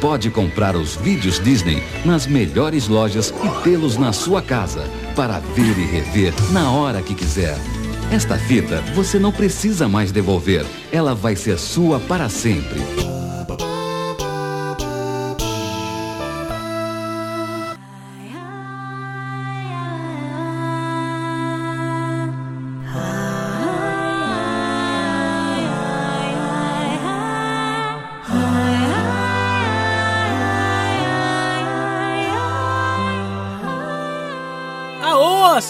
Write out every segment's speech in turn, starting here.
pode comprar os vídeos Disney nas melhores lojas e tê-los na sua casa para ver e rever na hora que quiser. Esta fita você não precisa mais devolver, ela vai ser sua para sempre.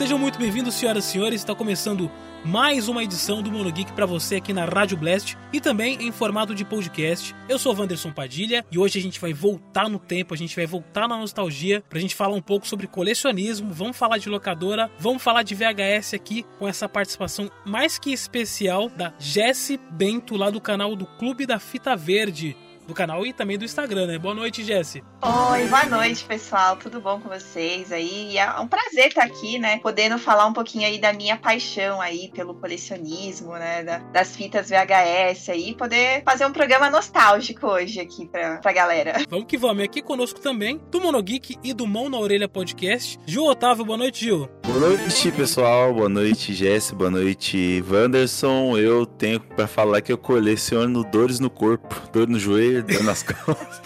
Sejam muito bem-vindos, senhoras e senhores. Está começando mais uma edição do Mono Geek para você aqui na Rádio Blast e também em formato de podcast. Eu sou Wanderson Padilha e hoje a gente vai voltar no tempo, a gente vai voltar na nostalgia pra gente falar um pouco sobre colecionismo, vamos falar de locadora, vamos falar de VHS aqui com essa participação mais que especial da Jesse Bento lá do canal do Clube da Fita Verde do canal e também do Instagram, né? Boa noite, Jesse. Oi, boa noite, pessoal. Tudo bom com vocês aí? É um prazer estar aqui, né? Podendo falar um pouquinho aí da minha paixão aí pelo colecionismo, né? Da, das fitas VHS aí, poder fazer um programa nostálgico hoje aqui pra, pra galera. Vamos que vamos. E aqui conosco também, do Monogeek e do Mão na Orelha Podcast, Gil Otávio. Boa noite, Gil. Boa noite, pessoal. Boa noite, Jesse. Boa noite, Wanderson. Eu tenho para falar que eu coleciono dores no corpo, dor no joelho, dor nas costas.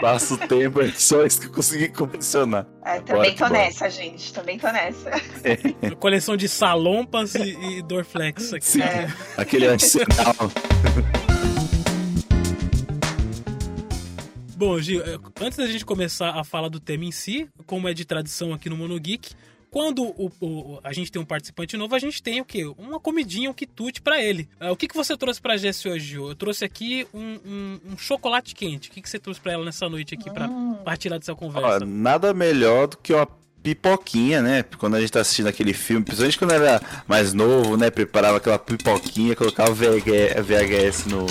Passa o tempo, é só isso que eu consegui colecionar. É, também tô nessa, gente. Também tô nessa. É. Coleção de salompas e, e Dorflex aqui. Sim, é. aquele arsenal. Bom, Gil, é, antes da gente começar a falar do tema em si, como é de tradição aqui no Mono Geek, quando o, o, a gente tem um participante novo, a gente tem o quê? Uma comidinha, um quitute para ele. Uh, o que, que você trouxe pra Jess hoje, Eu trouxe aqui um, um, um, chocolate quente. O que, que você trouxe para ela nessa noite aqui para hum. partilhar dessa conversa? nada melhor do que uma pipoquinha, né? Quando a gente tá assistindo aquele filme, principalmente quando era mais novo, né? Preparava aquela pipoquinha, colocava o VHS no,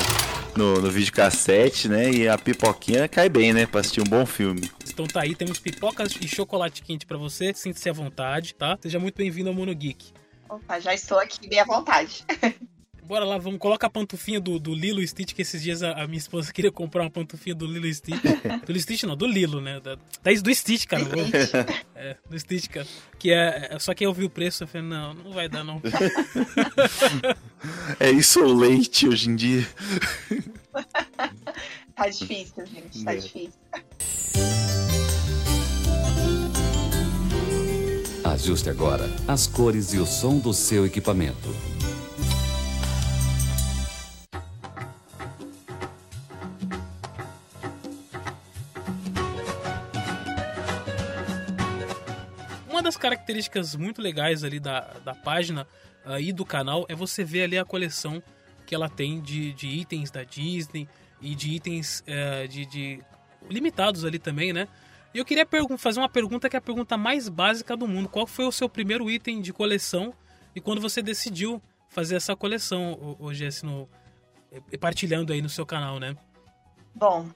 no, no videocassete, né? E a pipoquinha cai bem, né? Pra assistir um bom filme. Então tá aí, temos pipocas e chocolate quente para você. Sinta-se à vontade, tá? Seja muito bem-vindo ao Mono Geek. Opa, já estou aqui bem à vontade. Bora lá, vamos colocar a pantufinha do, do Lilo Stitch, que esses dias a, a, minha esposa queria comprar uma pantufinha do Lilo Stitch. do Lilo Stitch não, do Lilo, né? Da, da, do Stitch, cara. é, do Stitch, cara. Que é, é, só que eu vi o preço, eu falei, não, não vai dar não. é isso o leite hoje em dia. tá difícil, gente, tá é. difícil. Ajuste agora as cores e o som do seu equipamento. Das características muito legais ali da, da página uh, e do canal é você ver ali a coleção que ela tem de, de itens da Disney e de itens uh, de, de limitados ali também, né? E eu queria fazer uma pergunta que é a pergunta mais básica do mundo. Qual foi o seu primeiro item de coleção e quando você decidiu fazer essa coleção, hoje assim, no, partilhando aí no seu canal, né? Bom,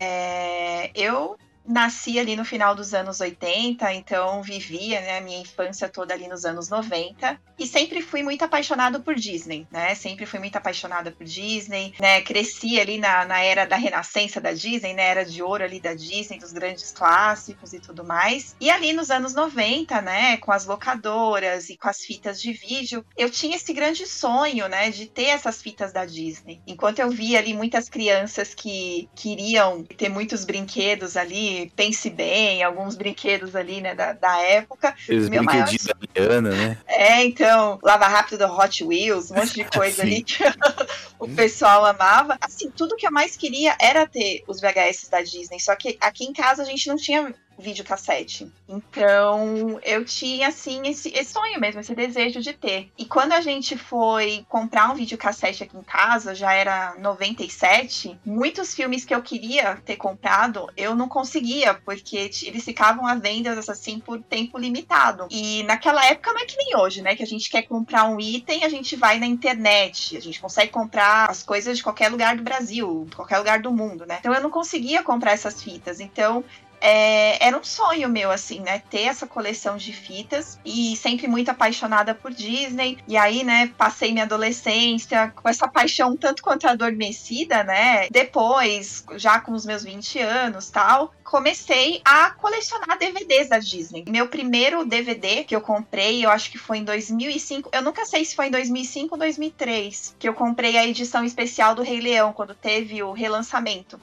é, eu nasci ali no final dos anos 80, então vivia né, a minha infância toda ali nos anos 90 e sempre fui muito apaixonado por Disney, né? Sempre fui muito apaixonada por Disney, né? Cresci ali na, na era da renascença da Disney, né? Era de ouro ali da Disney, dos grandes clássicos e tudo mais. E ali nos anos 90, né, com as locadoras e com as fitas de vídeo, eu tinha esse grande sonho, né, de ter essas fitas da Disney. Enquanto eu via ali muitas crianças que queriam ter muitos brinquedos ali, Pense Bem, alguns brinquedos ali, né, da, da época. Os Meu brinquedinhos maior... da Liana, né? É, então, Lava Rápido do Hot Wheels, um monte de coisa ali que o pessoal amava. Assim, tudo que eu mais queria era ter os VHS da Disney, só que aqui em casa a gente não tinha videocassete. Então, eu tinha, assim, esse, esse, sonho mesmo, esse desejo de ter. E quando a gente foi comprar um videocassete aqui em casa, já era 97, muitos filmes que eu queria ter comprado, eu não conseguia, porque eles ficavam à venda, assim, por tempo limitado. E naquela época não é que nem hoje, né? Que a gente quer comprar um item, a gente vai na internet, a gente consegue comprar as coisas de qualquer lugar do Brasil, qualquer lugar do mundo, né? Então eu não conseguia comprar essas fitas. Então é, era um sonho meu, assim, né? Ter essa coleção de fitas e sempre muito apaixonada por Disney. E aí, né, passei minha adolescência com essa paixão tanto quanto adormecida, né? Depois, já com os meus 20 anos tal, comecei a colecionar DVDs da Disney. Meu primeiro DVD que eu comprei, eu acho que foi em 2005. Eu nunca sei se foi em 2005 ou 2003 que eu comprei a edição especial do Rei Leão, quando teve o relançamento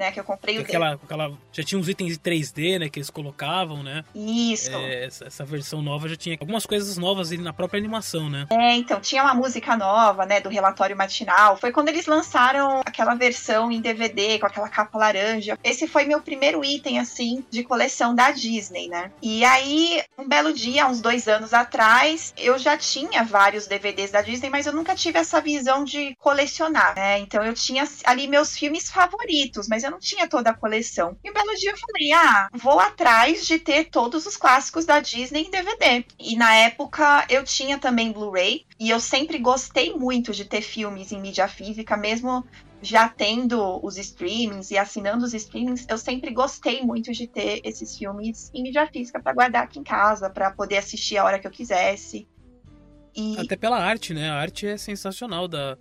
né? Que eu comprei o aquela, aquela Já tinha uns itens 3D, né? Que eles colocavam, né? Isso. É, essa, essa, versão nova já tinha algumas coisas novas ali na própria animação, né? É, então, tinha uma música nova, né? Do relatório matinal. Foi quando eles lançaram aquela versão em DVD, com aquela capa laranja. Esse foi meu primeiro item, assim, de coleção da Disney, né? E aí, um belo dia, uns dois anos atrás, eu já tinha vários DVDs da Disney, mas eu nunca tive essa visão de colecionar, né? Então eu tinha ali meus filmes favoritos, mas eu não tinha toda a coleção. E um belo dia eu falei: ah, vou atrás de ter todos os clássicos da Disney em DVD. E na época eu tinha também Blu-ray, e eu sempre gostei muito de ter filmes em mídia física, mesmo já tendo os streamings e assinando os streamings, eu sempre gostei muito de ter esses filmes em mídia física para guardar aqui em casa, para poder assistir a hora que eu quisesse. E... Até pela arte, né? A arte é sensacional da,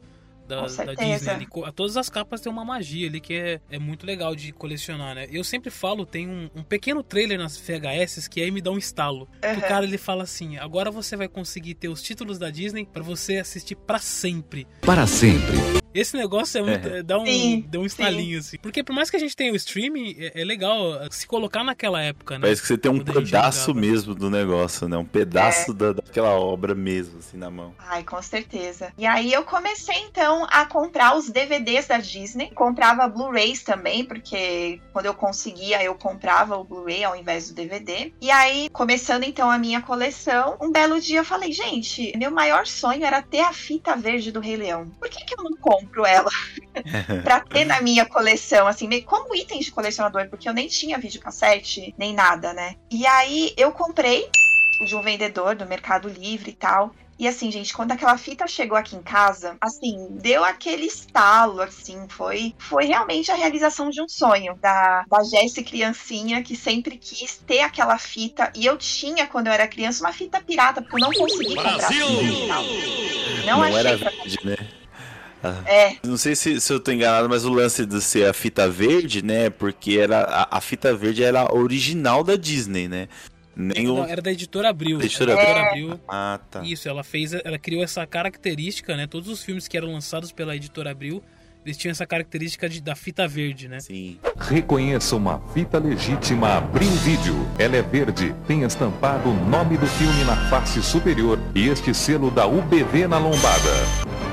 da, da Disney. Ali, todas as capas têm uma magia ali que é, é muito legal de colecionar, né? Eu sempre falo, tem um, um pequeno trailer nas VHS que aí me dá um estalo. Uhum. O cara ele fala assim: agora você vai conseguir ter os títulos da Disney para você assistir para sempre. Para sempre. Esse negócio é muito, é. dá um, sim, dá um estalinho, sim. assim. Porque por mais que a gente tenha o streaming, é, é, legal se colocar naquela época, né? Parece que você tem um pedaço mesmo do negócio, né? Um pedaço é. da, daquela obra mesmo, assim, na mão. Ai, com certeza. E aí eu comecei, então, a comprar os DVDs da Disney. Comprava Blu-rays também, porque quando eu conseguia, eu comprava o Blu-ray ao invés do DVD. E aí, começando, então, a minha coleção, um belo dia eu falei, gente, meu maior sonho era ter a fita verde do Rei Leão. Por que, que eu não compro? compro ela pra ter na minha coleção, assim, como item de colecionador, porque eu nem tinha videocassete, nem nada, né? E aí eu comprei de um vendedor do Mercado Livre e tal. E assim, gente, quando aquela fita chegou aqui em casa, assim, deu aquele estalo, assim, foi, foi realmente a realização de um sonho da, da Jessie criancinha que sempre quis ter aquela fita. E eu tinha, quando eu era criança, uma fita pirata, porque eu não consegui Brasil! comprar fita Não, não achei era pra... verde, né? Ah. É. Não sei se, se eu tô enganado, mas o lance de ser a fita verde, né? Porque era, a, a fita verde era original da Disney, né? Nem Não, o... era da editora Abril. Editora é. Abril. Ah, tá. Isso, ela fez, ela criou essa característica, né? Todos os filmes que eram lançados pela editora Abril, eles tinham essa característica de, da fita verde, né? Sim. Reconheça uma fita legítima Abril Vídeo. Ela é verde, tem estampado o nome do filme na face superior e este selo da UBV na lombada.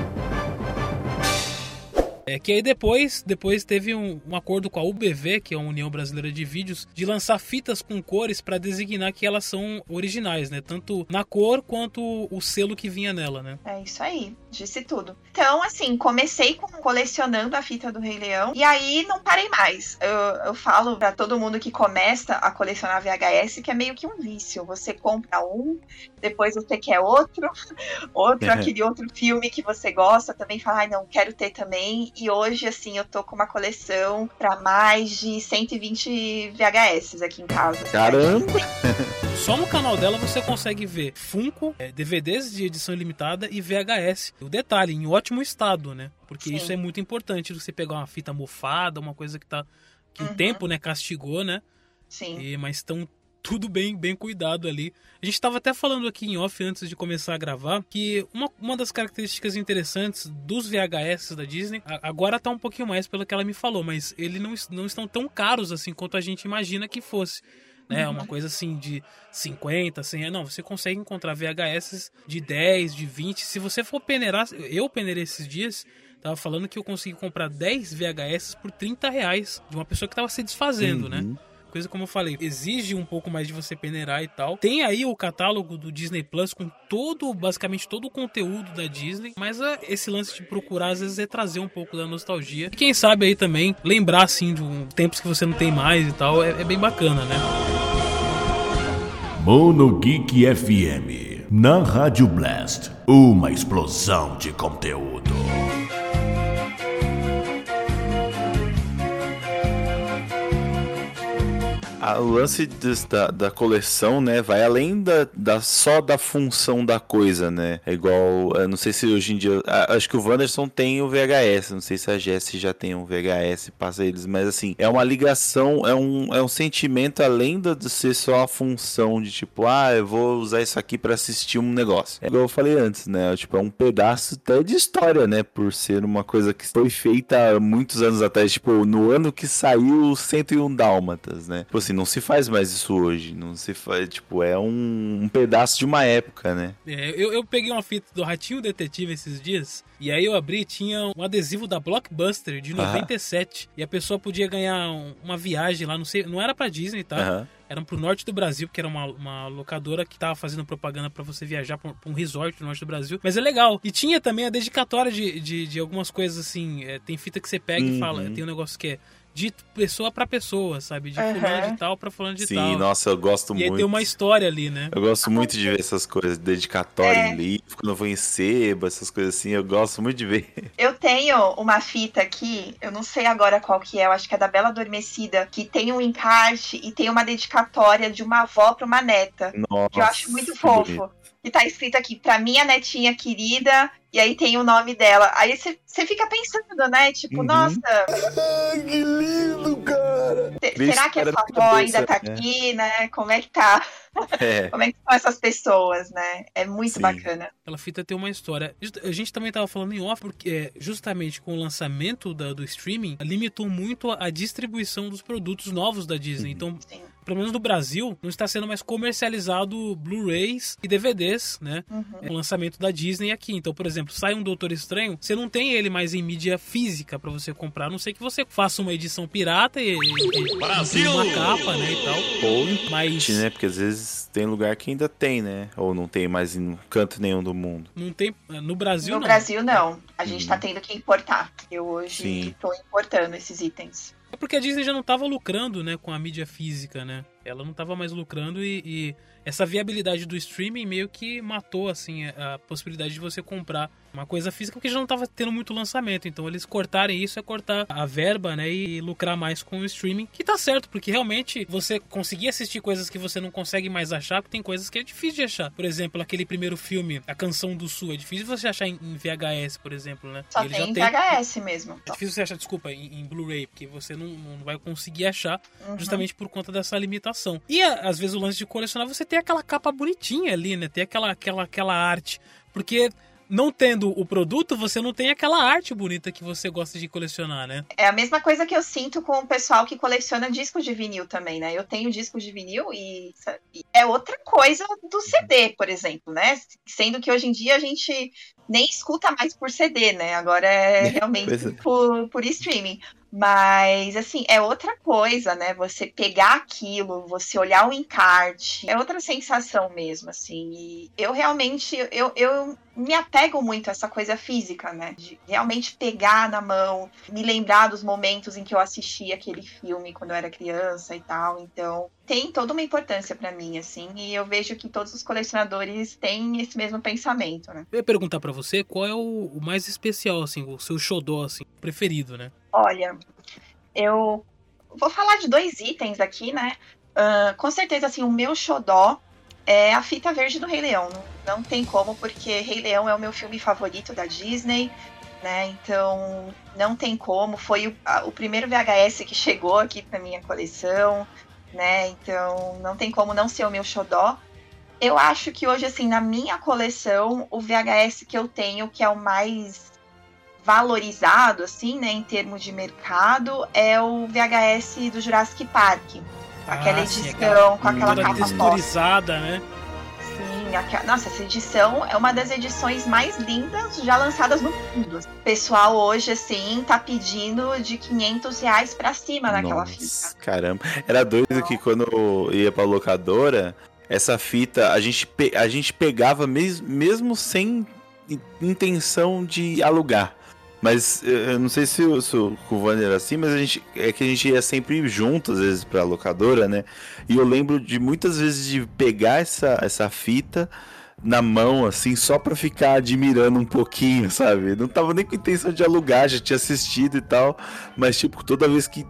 É que aí depois, depois teve um, um, acordo com a UBV, que é a União Brasileira de Vídeos, de lançar fitas com cores para designar que elas são originais, né? Tanto na cor quanto o selo que vinha nela, né? É isso aí, disse tudo. Então, assim, comecei com, colecionando a fita do Rei Leão e aí não parei mais. Eu, eu falo para todo mundo que começa a colecionar VHS que é meio que um vício. Você compra um, depois você quer outro, outro, aquele outro filme que você gosta, também fala, ai, não, quero ter também e hoje, assim, eu tô com uma coleção para mais de 120 VHS aqui em casa. Caramba! Só no canal dela você consegue ver Funko, é, DVDs de edição limitada e VHS. O detalhe, em ótimo estado, né? Porque Sim. isso é muito importante. Você pegar uma fita mofada, uma coisa que tá. que uhum. o tempo, né, castigou, né? Sim. E, mas estão tudo bem, bem cuidado ali. A gente estava até falando aqui em off antes de começar a gravar que uma, uma das características interessantes dos VHS da Disney, agora tá um pouquinho mais pelo que ela me falou, mas eles não, não estão tão caros assim quanto a gente imagina que fosse. Né, uhum. Uma coisa assim de 50, 100. Não, você consegue encontrar VHS de 10, de 20. Se você for peneirar, eu peneirei esses dias, tava falando que eu consegui comprar 10 VHS por 30 reais de uma pessoa que tava se desfazendo, né? uhum. né? Coisa, como eu falei, exige um pouco mais de você peneirar e tal. Tem aí o catálogo do Disney Plus com todo, basicamente todo o conteúdo da Disney, mas é, esse lance de procurar às vezes é trazer um pouco da nostalgia. E quem sabe aí também lembrar assim de um, tempos que você não tem mais e tal, é, é bem bacana, né? Mono Geek FM, na Rádio Blast, uma explosão de conteúdo. A, o lance des, da, da coleção, né, vai além da, da, só da função da coisa, né? É igual, não sei se hoje em dia, acho que o Wanderson tem o VHS, não sei se a Jessie já tem um VHS, passa eles, mas assim, é uma ligação, é um, é um sentimento além de ser só a função de tipo, ah, eu vou usar isso aqui para assistir um negócio. É igual eu falei antes, né? Tipo, é um pedaço até de história, né? Por ser uma coisa que foi feita muitos anos atrás, tipo, no ano que saiu 101 Dálmatas, né? Tipo assim, não se faz mais isso hoje. Não se faz, tipo, é um, um pedaço de uma época, né? É, eu, eu peguei uma fita do Ratinho Detetive esses dias. E aí eu abri tinha um adesivo da Blockbuster de 97. Ah. E a pessoa podia ganhar uma viagem lá, não sei, não era pra Disney, tá? Uhum. Era pro norte do Brasil, que era uma, uma locadora que tava fazendo propaganda para você viajar pra, um resort no norte do Brasil. Mas é legal. E tinha também a dedicatória de, de, de algumas coisas assim. É, tem fita que você pega uhum. e fala. Tem um negócio que é de pessoa para pessoa, sabe? De uhum. fulano de tal para fulano de Sim, tal. Sim, nossa, eu gosto e muito. E aí tem uma história ali, né? Eu gosto muito de ver essas coisas, dedicatória é. em livro, quando eu vou em seba, essas coisas assim, eu gosto muito de ver. Eu tenho uma fita aqui, eu não sei agora qual que é, eu acho que é da Bela Adormecida, que tem um encarte e tem uma dedicatória de uma avó para uma neta. Nossa, que eu acho muito fofo. Bonito. E tá escrito aqui, pra minha netinha querida, e aí tem o nome dela. Aí você fica pensando, né? Tipo, uhum. nossa. que lindo, cara! Será que essa avó ainda tá né? aqui, né? Como é que tá? É. Como é que são essas pessoas, né? É muito Sim. bacana. Aquela fita tem uma história. A gente também tava falando em off, porque é, justamente com o lançamento da, do streaming, limitou muito a distribuição dos produtos novos da Disney. Uhum. Então, Sim pelo menos no Brasil, não está sendo mais comercializado Blu-rays e DVDs, né? Uhum. O lançamento da Disney aqui. Então, por exemplo, sai um Doutor Estranho, você não tem ele mais em mídia física para você comprar, a não sei que você faça uma edição pirata e, e Brasil! uma capa, né, e tal. Ou mas né? Porque às vezes tem lugar que ainda tem, né? Ou não tem mais em canto nenhum do mundo. Não tem no Brasil no não. No Brasil não. A gente uhum. tá tendo que importar. Eu hoje estou importando esses itens. É porque a Disney já não estava lucrando, né, com a mídia física, né? Ela não estava mais lucrando e, e, essa viabilidade do streaming meio que matou, assim, a possibilidade de você comprar uma coisa física porque já não estava tendo muito lançamento. Então eles cortarem isso é cortar a verba, né? E lucrar mais com o streaming. Que tá certo, porque realmente você conseguir assistir coisas que você não consegue mais achar, porque tem coisas que é difícil de achar. Por exemplo, aquele primeiro filme, A Canção do Sul, é difícil você achar em VHS, por exemplo, né? Só tem em VHS mesmo. É difícil você achar, desculpa, em, em Blu-ray, porque você não, não vai conseguir achar uhum. justamente por conta dessa limitação. E às vezes o lance de colecionar, você tem aquela capa bonitinha ali, né? Tem aquela, aquela, aquela arte. Porque não tendo o produto, você não tem aquela arte bonita que você gosta de colecionar, né? É a mesma coisa que eu sinto com o pessoal que coleciona discos de vinil também, né? Eu tenho discos de vinil e é outra coisa do CD, por exemplo, né? Sendo que hoje em dia a gente nem escuta mais por CD, né? Agora é realmente é. por, por streaming. Mas, assim, é outra coisa, né? Você pegar aquilo, você olhar o encarte, é outra sensação mesmo, assim. E eu realmente, eu, eu me apego muito a essa coisa física, né? De realmente pegar na mão, me lembrar dos momentos em que eu assisti aquele filme quando eu era criança e tal. Então, tem toda uma importância para mim, assim, e eu vejo que todos os colecionadores têm esse mesmo pensamento, né? Eu ia perguntar para você qual é o, mais especial, assim, o seu xodó, assim, preferido, né? Olha, eu vou falar de dois itens aqui, né? Uh, com certeza, assim, o meu xodó é a fita verde do Rei Leão. Não, não tem como, porque Rei Leão é o meu filme favorito da Disney, né? Então, não tem como. Foi o, a, o primeiro VHS que chegou aqui para minha coleção, né? Então, não tem como não ser o meu xodó. Eu acho que hoje, assim, na minha coleção, o VHS que eu tenho, que é o mais valorizado, assim, né, em termos de mercado, é o VHS do Jurassic Park. Aquela ah, edição sim, aquela, com aquela capa texturizada, né? Sim, aquela, nossa, essa edição é uma das edições mais lindas já lançadas no mundo. O pessoal hoje, assim, tá pedindo de 500 reais pra cima naquela nossa, fita. Caramba, era doido que quando ia pra locadora, essa fita a gente, a gente pegava mes, mesmo sem intenção de alugar. Mas eu não sei se, o, se o Vander era assim, mas a gente, é que a gente ia sempre junto, às vezes, pra locadora, né? E eu lembro de muitas vezes de pegar essa, essa fita, na mão, assim, só pra ficar admirando um pouquinho, sabe? Não tava nem com intenção de alugar, já tinha assistido e tal, mas, tipo, toda vez que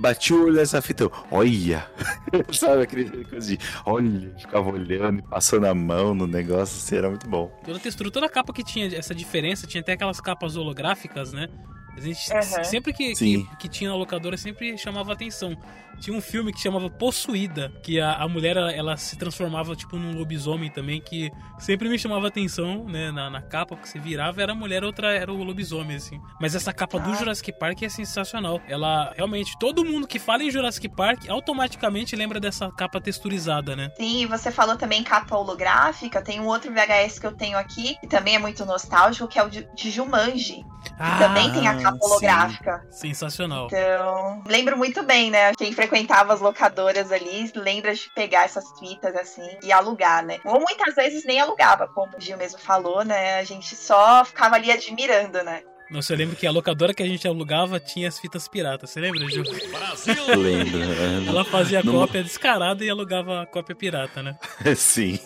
bati o olho nessa fita, eu, olha! sabe, aquele coisa de, olha, ficava olhando e passando a mão no negócio, assim, era muito bom. Pela textura, toda a capa que tinha essa diferença, tinha até aquelas capas holográficas, né? A gente, uhum. Sempre que, que, que, tinha na locadora, sempre chamava atenção. Tinha um filme que chamava Possuída, que a, a mulher ela, ela, se transformava tipo num lobisomem também, que sempre me chamava atenção, né? Na, na capa, que você virava era a mulher, outra era o lobisomem, assim. Mas essa capa do. Jurassic Park é sensacional. Ela realmente, todo mundo que fala em Jurassic Park automaticamente lembra dessa capa texturizada, né? Sim, você falou também capa holográfica. Tem um outro VHS que eu tenho aqui, que também é muito nostálgico, que é o de, de Jumanji. Ah, também tem a capa holográfica. Sim. Sensacional. Então, lembro muito bem, né? Quem frequentava as locadoras ali lembra de pegar essas fitas assim e alugar, né? Ou muitas vezes nem alugava, como o Gil mesmo falou, né? A gente só ficava ali admirando, né? Nossa, eu lembro que a locadora que a gente alugava tinha as fitas piratas. Você lembra, Gil? Brasil! Lembro. Ela fazia Não... cópia descarada e alugava a cópia pirata, né? Sim.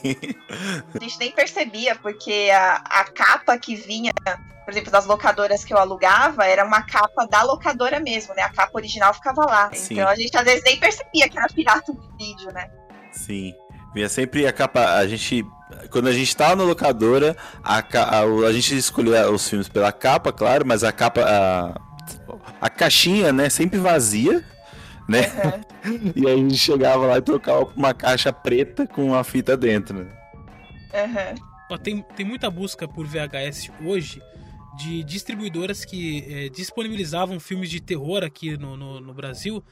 A gente nem percebia, porque a, a capa que vinha por exemplo, das locadoras que eu alugava, era uma capa da locadora mesmo, né? A capa original ficava lá. Sim. Então a gente às vezes nem percebia que era pirata de vídeo, né? Sim. Vinha sempre a capa. A gente. Quando a gente tava na locadora, a, a, a gente escolhia os filmes pela capa, claro, mas a capa. A, a caixinha, né? Sempre vazia. Né? Uhum. e aí a gente chegava lá e trocava uma caixa preta com a fita dentro, né? Uhum. Tem, tem muita busca por VHS hoje de distribuidoras que é, disponibilizavam filmes de terror aqui no, no, no Brasil,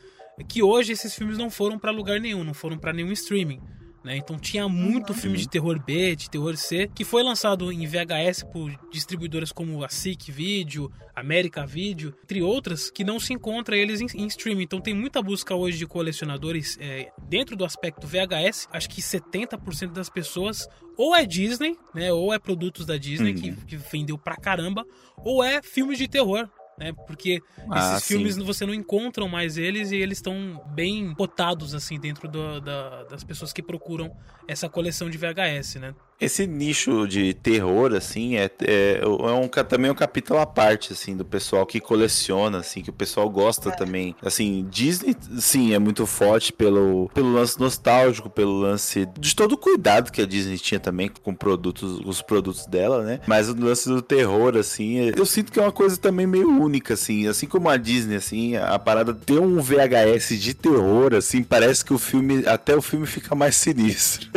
que hoje esses filmes não foram para lugar nenhum, não foram para nenhum streaming. Né? Então tinha muito uhum. filme de terror B, de terror C, que foi lançado em VHS por distribuidoras como a SIC Video, América Video, entre outras, que não se encontra eles em, em streaming. Então tem muita busca hoje de colecionadores é, dentro do aspecto VHS. Acho que 70% das pessoas ou é Disney, né? Ou é produtos da Disney uhum. que, que vendeu pra caramba, ou é filmes de terror né? Porque ah, esses filmes você não encontram mais eles e eles estão bem cotados assim dentro do, da, das pessoas que procuram essa coleção de VHS, né? Esse nicho de terror, assim, é, é, é um, também um capítulo à parte, assim, do pessoal que coleciona, assim, que o pessoal gosta é. também. Assim, Disney, sim, é muito forte pelo, pelo lance nostálgico, pelo lance de todo o cuidado que a Disney tinha também com produtos, os produtos dela, né? Mas o lance do terror, assim, é, eu sinto que é uma coisa também meio única, assim, assim como a Disney, assim, a parada ter um VHS de terror, assim, parece que o filme, até o filme fica mais sinistro.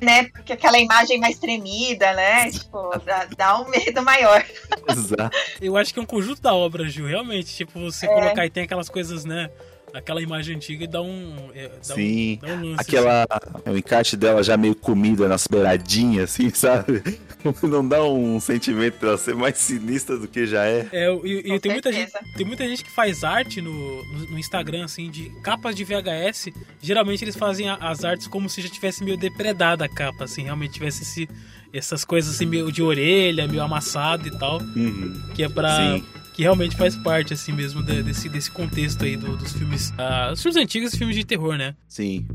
né? Porque aquela imagem mais tremida, né? Tipo, dá, dá um medo maior. Exato. Eu acho que é um conjunto da obra, Gil, realmente. Tipo, você é. colocar e tem aquelas coisas, né? Aquela imagem antiga e dá um. É, dá Sim. Um, dá um lance, aquela. Assim. O encarte dela já meio comida nas beiradinhas, assim, sabe? Não dá um sentimento pra ser mais sinistra do que já é. É, e, e tem, muita gente, tem muita gente que faz arte no, no, Instagram, assim, de capas de VHS. Geralmente eles fazem as artes como se já tivesse meio depredada a capa, assim, realmente tivesse esse, essas coisas assim, meio de orelha, meio amassado e tal. Uhum. Que é pra. Sim que realmente faz parte, assim mesmo, desse, desse contexto aí do, dos filmes. Uh, os filmes antigos e filmes de terror, né? Sim.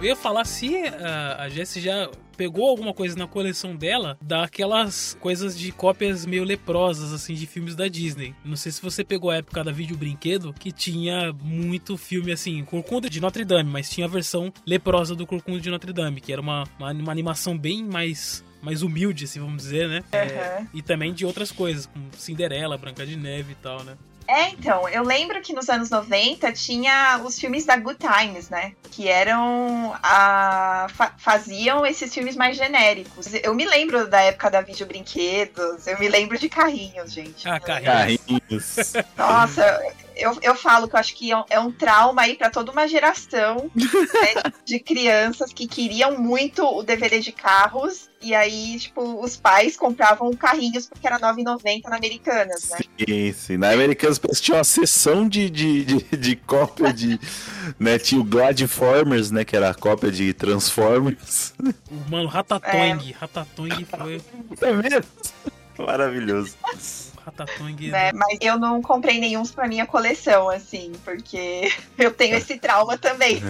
Eu ia falar se a, a Jessie já pegou alguma coisa na coleção dela daquelas coisas de cópias meio leprosas, assim, de filmes da Disney. Não sei se você pegou a época da vídeo brinquedo, que tinha muito filme, assim, Corcunda de Notre Dame, mas tinha a versão leprosa do Corcunda de Notre Dame, que era uma, uma, uma animação bem mais mais humilde, assim, vamos dizer, né? Uhum. É, e também de outras coisas, como Cinderela, Branca de Neve e tal, né? É, então, eu lembro que nos anos 90 tinha os filmes da Good Times, né? Que eram. A, fa faziam esses filmes mais genéricos. Eu me lembro da época da Vídeo Brinquedos, eu me lembro de carrinhos, gente. Ah, carrinhos. carrinhos. Nossa, eu, eu falo que eu acho que é um, é um trauma aí para toda uma geração né, de crianças que queriam muito o DVD de carros. E aí, tipo, os pais compravam carrinhos porque era 9,90 na Americanas, né? Sim, sim. Na Americanas tinha uma sessão de, de, de, de cópia de. né, tinha o Gladiformers, né? Que era a cópia de Transformers. Mano, Ratatouille. É. Ratatouille foi. É mesmo? Maravilhoso. Ratatouille. Né? Mas eu não comprei nenhum pra minha coleção, assim, porque eu tenho esse trauma também.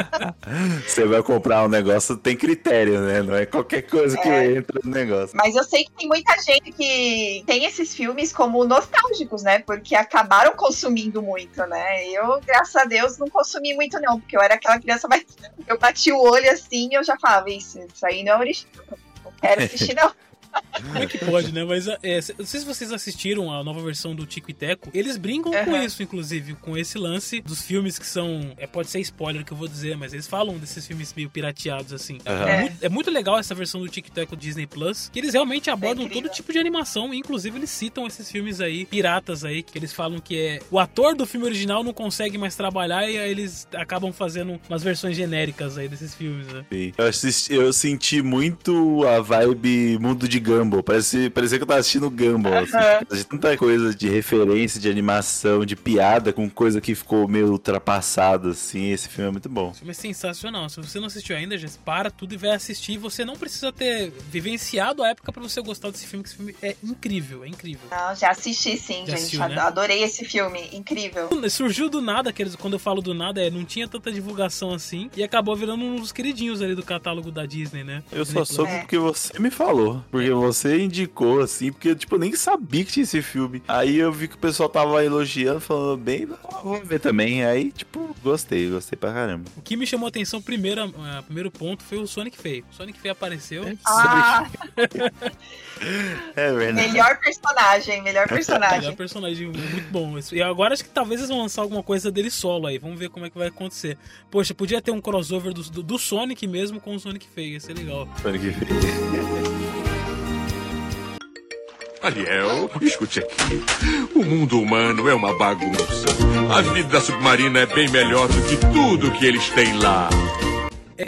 Você vai comprar um negócio, tem critério, né? Não é qualquer coisa que é. entra no negócio. Mas eu sei que tem muita gente que tem esses filmes como nostálgicos, né? Porque acabaram consumindo muito, né? Eu, graças a Deus, não consumi muito, não, porque eu era aquela criança, mas eu bati o olho assim e eu já falava, isso, isso aí não é original. Não quero assistir, não. Como é que pode, né? Mas é, não sei se vocês assistiram a nova versão do Tico e Teco. Eles brincam uhum. com isso, inclusive, com esse lance dos filmes que são. É, pode ser spoiler que eu vou dizer, mas eles falam desses filmes meio pirateados, assim. Uhum. É, muito, é, muito, legal essa versão do Tico e Teco Disney Plus, que eles realmente abordam é todo tipo de animação, e inclusive eles citam esses filmes aí, piratas aí, que eles falam que é. O ator do filme original não consegue mais trabalhar e aí eles acabam fazendo umas versões genéricas aí desses filmes, né? Sim. Eu, assisti, eu senti muito a vibe mundo de Gumball. Parece, parecia que eu tava assistindo Gumball. Assim. Tanta coisa de referência, de animação, de piada com coisa que ficou meio ultrapassada, assim. Esse filme é muito bom. Esse filme é sensacional. Se você não assistiu ainda, já para tudo e vai assistir. Você não precisa ter vivenciado a época para você gostar desse filme, que esse filme é incrível, é incrível. Não, já assisti sim, já gente. Assistiu, né? Adorei esse filme, incrível. Surgiu do nada, aqueles, quando eu falo do nada, é, não tinha tanta divulgação assim e acabou virando um dos queridinhos ali do catálogo da Disney, né? Eu só soube é. porque você me falou. Porque você você indicou, assim, porque tipo, eu nem sabia que tinha esse filme. Aí eu vi que o pessoal tava elogiando, falando bem, vamos ver também. Aí, tipo, gostei, gostei pra caramba. O que me chamou a atenção, primeiro, uh, primeiro ponto, foi o Sonic Feio. O Sonic Feio apareceu. Ah. é verdade. Melhor personagem, melhor personagem. melhor personagem, muito bom. E agora acho que talvez eles vão lançar alguma coisa dele solo aí. Vamos ver como é que vai acontecer. Poxa, podia ter um crossover do, do, do Sonic mesmo com o Sonic Feio, ia ser legal. Sonic Feio. Ariel, escute aqui. O mundo humano é uma bagunça. A vida submarina é bem melhor do que tudo que eles têm lá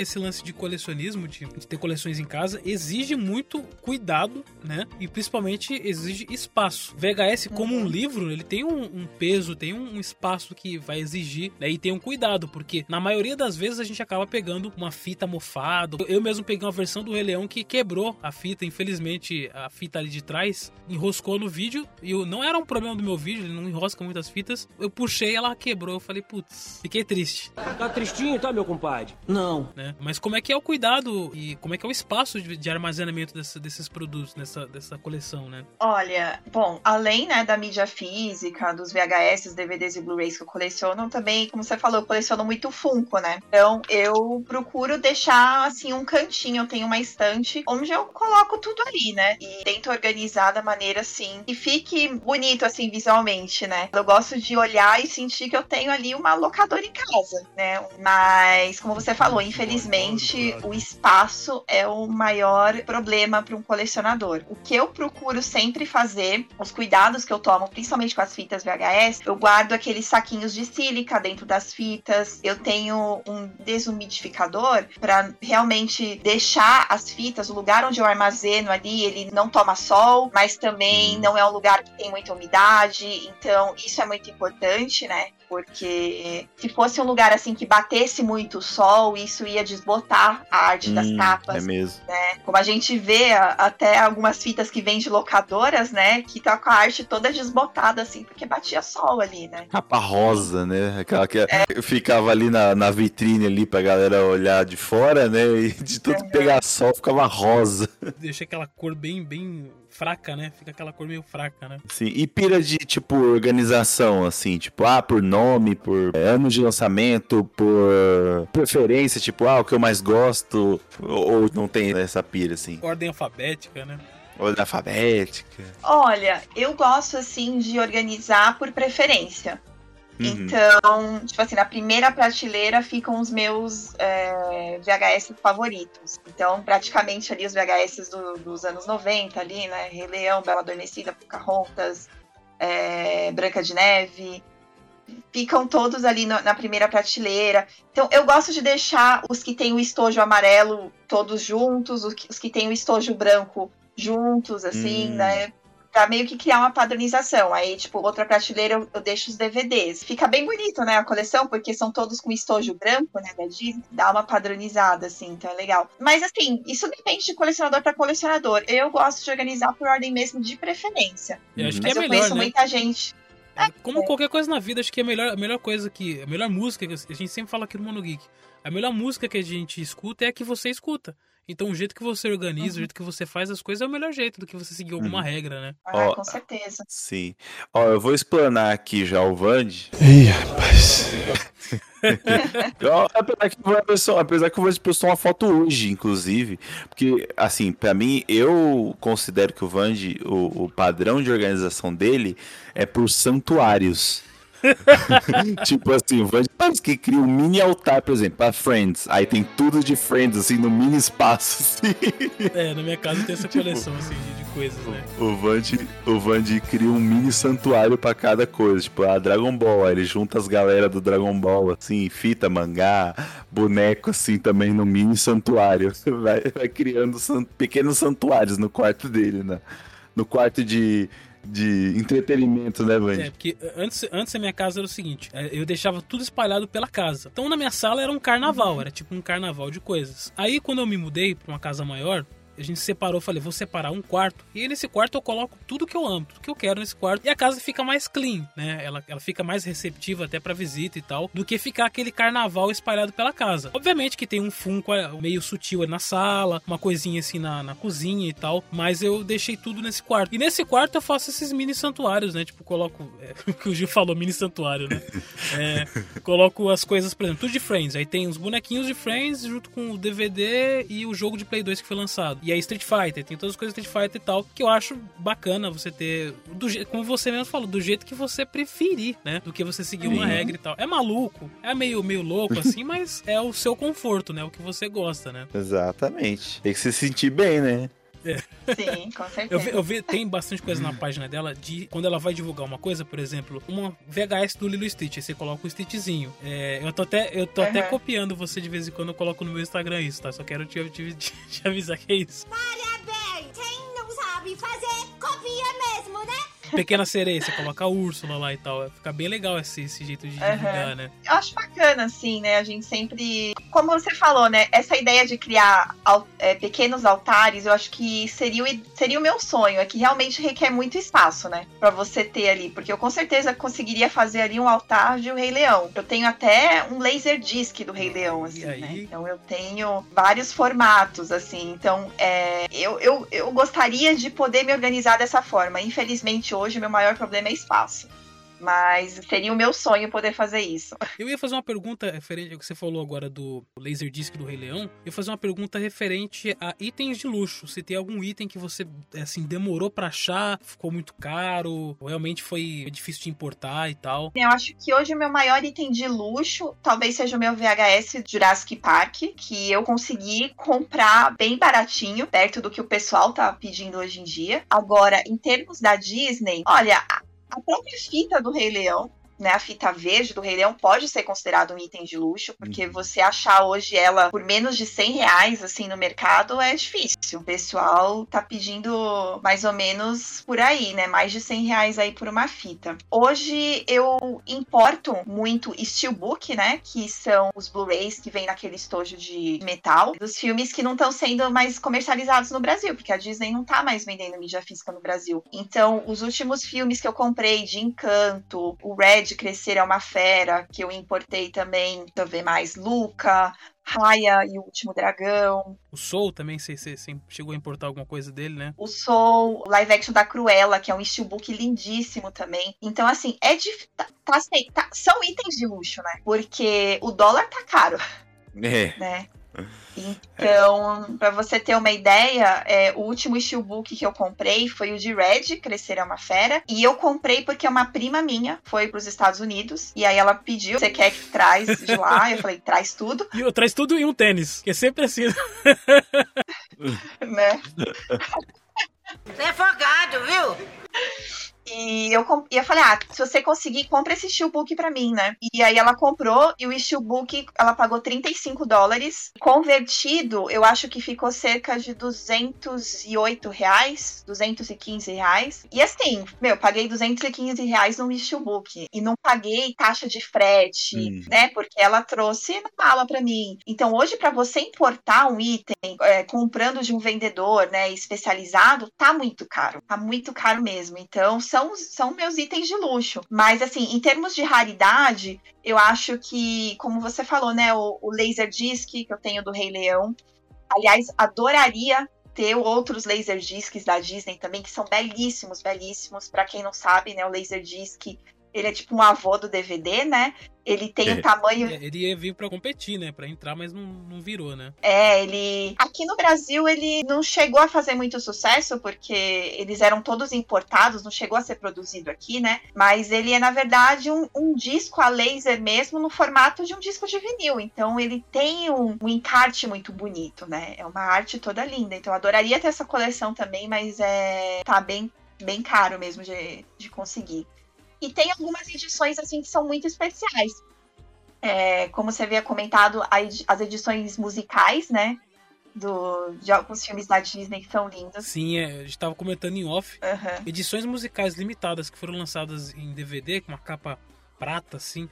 esse lance de colecionismo, de, de, ter coleções em casa, exige muito cuidado, né? E principalmente exige espaço. VHS, como um uhum. livro, ele tem um, um peso, tem um, espaço que vai exigir, né? E tem um cuidado, porque na maioria das vezes a gente acaba pegando uma fita mofada. Eu mesmo peguei uma versão do Rei Leão que quebrou a fita, infelizmente a fita ali de trás enroscou no vídeo e eu, não era um problema do meu vídeo, ele não enrosca muitas fitas. Eu puxei, ela quebrou, eu falei, putz, fiquei triste. Tá tristinho, tá, meu compadre? Não. Né? Né? Mas como é que é o cuidado e como é que é o espaço de, de armazenamento desse, desses produtos, nessa, dessa coleção, né? Olha, bom, além né, da mídia física, dos VHS, DVDs e Blu-rays que eu coleciono, também, como você falou, eu coleciono muito Funko, né? Então eu procuro deixar assim um cantinho, eu tenho uma estante onde eu coloco tudo ali, né? E tento organizar da maneira assim que fique bonito assim visualmente, né? Eu gosto de olhar e sentir que eu tenho ali uma locadora em casa, né? Mas como você falou, infelizmente infelizmente, o espaço é o maior problema para um colecionador. O que eu procuro sempre fazer, os cuidados que eu tomo, principalmente com as fitas VHS, eu guardo aqueles saquinhos de sílica dentro das fitas. Eu tenho um desumidificador para realmente deixar as fitas, o lugar onde eu armazeno ali, ele não toma sol, mas também não é um lugar que tem muita umidade. Então, isso é muito importante, né? Porque se fosse um lugar assim que batesse muito o sol, isso ia desbotar a arte hum, das capas. É mesmo. Né? Como a gente vê até algumas fitas que vêm de locadoras, né? Que tá com a arte toda desbotada, assim, porque batia sol ali, né? Capa rosa, né? Aquela que é. ficava ali na, na vitrine ali pra galera olhar de fora, né? E de tudo uhum. pegar sol ficava rosa. Deixa aquela cor bem, bem fraca, né? Fica aquela cor meio fraca, né? Sim, e pira de, tipo, organização, assim, tipo, ah, por nome, por é, ano de lançamento, por preferência, tipo, ah, o que eu mais gosto, ou, ou não tem essa pira, assim? Ordem alfabética, né? Ordem alfabética. Olha, eu gosto, assim, de organizar por preferência. Uhum. Então, tipo assim, na primeira prateleira ficam os meus é, VHS favoritos. Então, praticamente ali os VHS do, dos anos 90 ali, né? Rei Leão, Bela Adormecida, Pocahontas, é, Branca de Neve. Ficam todos ali no, na primeira prateleira. Então, eu gosto de deixar os que têm o estojo amarelo todos juntos, os que, os que têm o estojo branco juntos, assim, hum. né? Pra meio que criar uma padronização. Aí, tipo, outra prateleira eu, eu deixo os DVDs. Fica bem bonito, né, a coleção, porque são todos com estojo branco, né, da Disney. Dá uma padronizada, assim, então é legal. Mas, assim, isso depende de colecionador para colecionador. Eu gosto de organizar por ordem mesmo de preferência. Eu acho que Mas é eu melhor, conheço né? muita gente. Como qualquer coisa na vida, acho que a melhor, a melhor coisa que. A melhor música que a gente sempre fala aqui no Mono Geek. A melhor música que a gente escuta é a que você escuta. Então o jeito que você organiza, o jeito que você faz as coisas é o melhor jeito do que você seguir alguma regra, né? Ah, Ó, com certeza. Sim. Ó, eu vou explanar aqui já o Vand. Ih, rapaz. Eu- apesar, que, postou- apesar que o Vand postou uma foto hoje, inclusive. Porque, assim, pra mim, eu considero que o Vand, o, o padrão de organização dele é por santuários. tipo assim, parece que cria um mini altar, por exemplo, pra Friends. Aí tem tudo de Friends, assim, no mini espaço. Assim. É, na minha casa tem essa coleção assim, de, de coisas, né? O Vand, o Vand cria um mini santuário pra cada coisa. Tipo, a Dragon Ball, aí ele junta as galera do Dragon Ball, assim, fita, mangá, boneco, assim, também no mini santuário. Vai, vai criando san- pequenos santuários no quarto dele, né? No quarto de, de entretenimento, né, Vand? É, porque antes, antes a minha casa era o seguinte, é, eu deixava tudo espalhado pela casa. Então na minha sala era um carnaval, era tipo um carnaval de coisas. Aí quando eu me mudei pra uma casa maior, a gente separou, falei, vou separar um quarto. E nesse quarto eu coloco tudo que eu amo, tudo que eu quero nesse quarto. E a casa fica mais clean, né? Ela, ela fica mais receptiva até pra visita e tal, do que ficar aquele carnaval espalhado pela casa. Obviamente que tem um funko é, meio sutil na sala, uma coisinha assim na, na cozinha e tal, mas eu deixei tudo nesse quarto. E nesse quarto eu faço esses mini santuários, né? Tipo, coloco. É, o que o Gil falou, mini santuário, né? É, coloco as coisas, por exemplo, tudo de Friends. Aí tem os bonequinhos de Friends junto com o DVD e o jogo de Play 2 que foi lançado. E aí Street Fighter, tem todas as coisas de Street Fighter e tal, que eu acho bacana você ter, do, je- como você mesmo falou, do jeito que você preferir, né? Do que você seguir uma Sim. regra e tal. É maluco, é meio, meio louco assim, mas é o seu conforto, né? O que você gosta, né? Exatamente. Tem que se sentir bem, né? Sim, com certeza. Eu vi, eu vi- tem bastante coisa na página dela de quando ela vai divulgar uma coisa, por exemplo, uma VHS do Lilo Stitch, aí você coloca o Stitchzinho. É, eu tô até, eu tô até Aham. copiando você de vez em quando, eu coloco no meu Instagram isso, tá? Só quero te, te, te- te avisar que é isso. Parabéns! Quem não sabe fazer, copia mesmo, né? Pequena sereia, você coloca a Úrsula lá e tal. Fica bem legal esse, esse jeito de divulgar, né? Eu acho bacana, assim, né? A gente sempre. Como você falou, né? Essa ideia de criar é, pequenos altares, eu acho que seria o, seria o meu sonho. É que realmente requer muito espaço, né? Pra você ter ali. Porque eu com certeza conseguiria fazer ali um altar de o Rei Leão. Eu tenho até um laser disc do Rei Leão, assim, né? Então eu tenho vários formatos, assim. Então, é, eu, eu, eu gostaria de poder me organizar dessa forma. Infelizmente, hoje, o meu maior problema é espaço. Mas seria o meu sonho poder fazer isso. Eu ia fazer uma pergunta referente ao que você falou agora do Laserdisc do Rei Leão. Eu ia fazer uma pergunta referente a itens de luxo. Se tem algum item que você, assim, demorou pra achar, ficou muito caro, ou realmente foi difícil de importar e tal. Eu acho que hoje o meu maior item de luxo talvez seja o meu VHS Jurassic Park, que eu consegui comprar bem baratinho, perto do que o pessoal tá pedindo hoje em dia. Agora, em termos da Disney, olha, a- própria fita do Rei Leão. Né, a fita verde do Rei Leão pode ser considerado um item de luxo, porque você achar hoje ela por menos de 100 reais assim no mercado é difícil. O pessoal tá pedindo mais ou menos por aí, né? Mais de 100 reais aí por uma fita. Hoje eu importo muito steelbook, né? Que são os Blu-rays que vêm naquele estojo de metal, dos filmes que não estão sendo mais comercializados no Brasil, porque a Disney não tá mais vendendo mídia física no Brasil. Então, os últimos filmes que eu comprei de Encanto, o Red Crescer é uma Fera, que eu importei também, deixa eu ver mais, Luca, Raya e o Último Dragão, O Soul também, você, chegou a importar alguma coisa dele, né? o Soul, o live action da Cruella, que é um steelbook lindíssimo também. Então, assim, é de. Tá, tá, assim, tá- são itens de luxo, né? Porque o dólar tá caro, É. né? Então, pra você ter uma ideia, é, o último steelbook que eu comprei foi o de Red, Crescer é uma Fera. E eu comprei porque uma prima minha foi pros Estados Unidos. E aí ela pediu: você quer que traz de lá? Eu falei: traz tudo, E eu traz tudo em um tênis, que é sempre assim. né? Você é folgado, viu? E eu, e eu falei, ah, se você conseguir, compra esse steelbook pra mim, né? E aí ela comprou e o steelbook, ela pagou 35 dólares. Convertido, eu acho que ficou cerca de 208 reais, 215 reais. E assim, meu, paguei 215 reais num steelbook. E não paguei taxa de frete, Hum. né? Porque ela trouxe na mala pra mim. Então hoje, pra você importar um item é, comprando de um vendedor, né, especializado, tá muito caro. Tá muito caro mesmo. Então, são, são meus itens de luxo. Mas, assim, em termos de raridade, eu acho que, como você falou, né, o, o Laserdisc que eu tenho do Rei Leão. Aliás, adoraria ter outros Laserdiscs da Disney também, que são belíssimos, belíssimos. Pra quem não sabe, né, o Laserdisc, ele é tipo um avô do DVD, né? Ele tem É. o tamanho É, Ele ia vir pra competir, né? Pra entrar, mas não, não virou, né? É, ele. Aqui no Brasil ele não chegou a fazer muito sucesso, porque eles eram todos importados, não chegou a ser produzido aqui, né? Mas ele é, na verdade, um, um disco a laser mesmo, no formato de um disco de vinil. Então ele tem um, um encarte muito bonito, né? É uma arte toda linda. Então eu adoraria ter essa coleção também, mas é. tá bem, bem caro mesmo de, de conseguir. E tem algumas edições assim que são muito especiais. É, como você havia comentado, as edições musicais, né? Do, de alguns filmes da Disney que são lindos. Sim, é, a gente tava comentando em off. Aham. Edições musicais limitadas que foram lançadas em DVD, com uma capa prata, assim.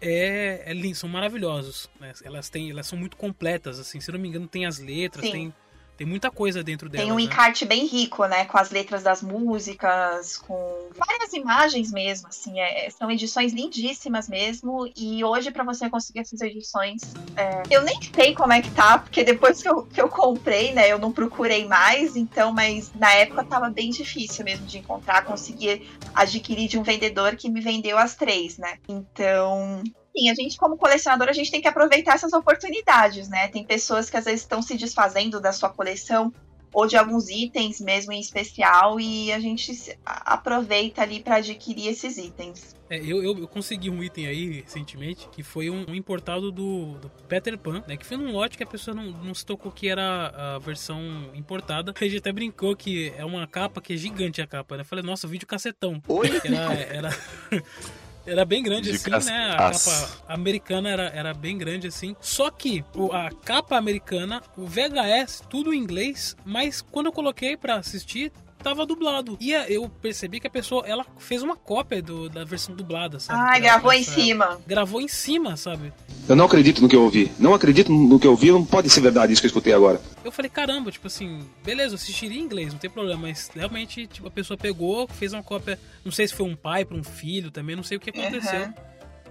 É, é lindo, são maravilhosos. né? Elas, têm, elas são muito completas, assim. Se não me engano, tem as letras, Sim. tem, tem muita coisa dentro delas. Tem um né? encarte bem rico, né? Com as letras das músicas, com várias imagens mesmo, assim. é- são edições lindíssimas mesmo. E hoje, pra você conseguir essas edições, é, eu nem sei como é que tá, porque depois que eu, que eu comprei, né? Eu não procurei mais, então, mas na época tava bem difícil mesmo de encontrar, conseguir adquirir de um vendedor que me vendeu as três, né? Então, Sim, a gente, como colecionador, a gente tem que aproveitar essas oportunidades, né? Tem pessoas que às vezes estão se desfazendo da sua coleção ou de alguns itens mesmo em especial e a gente aproveita ali para adquirir esses itens. É, eu, eu, eu consegui um item aí recentemente que foi um, um importado do, do Peter Pan, né? Que foi num lote que a pessoa não, não se tocou que era a versão importada. A gente até brincou que é uma capa que é gigante a capa, né? Eu falei, nossa, vídeo cacetão. Oi? Era, era, era bem grande De assim, cas- né? A Nossa. capa americana era, era bem grande assim. Só que a capa americana, o VHS, tudo em inglês, mas quando eu coloquei pra assistir, tava dublado. E a- eu percebi que a pessoa, ela fez uma cópia do- da versão dublada, sabe? Pra- gravou em cima. Gravou em cima, sabe? Eu não acredito no que eu ouvi. Não acredito no que eu ouvi. Não pode ser verdade isso que eu escutei agora. Eu falei, caramba, tipo assim, beleza, eu assistiria em inglês, não tem problema, mas realmente, tipo, a pessoa pegou, fez uma cópia, não sei se foi um pai para um filho também, não sei o que aconteceu, Aham.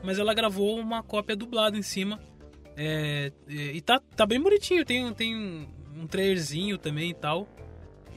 mas ela gravou uma cópia dublada em cima. É, e e tá, tá bem bonitinho, tem, tem um trailerzinho também e tal.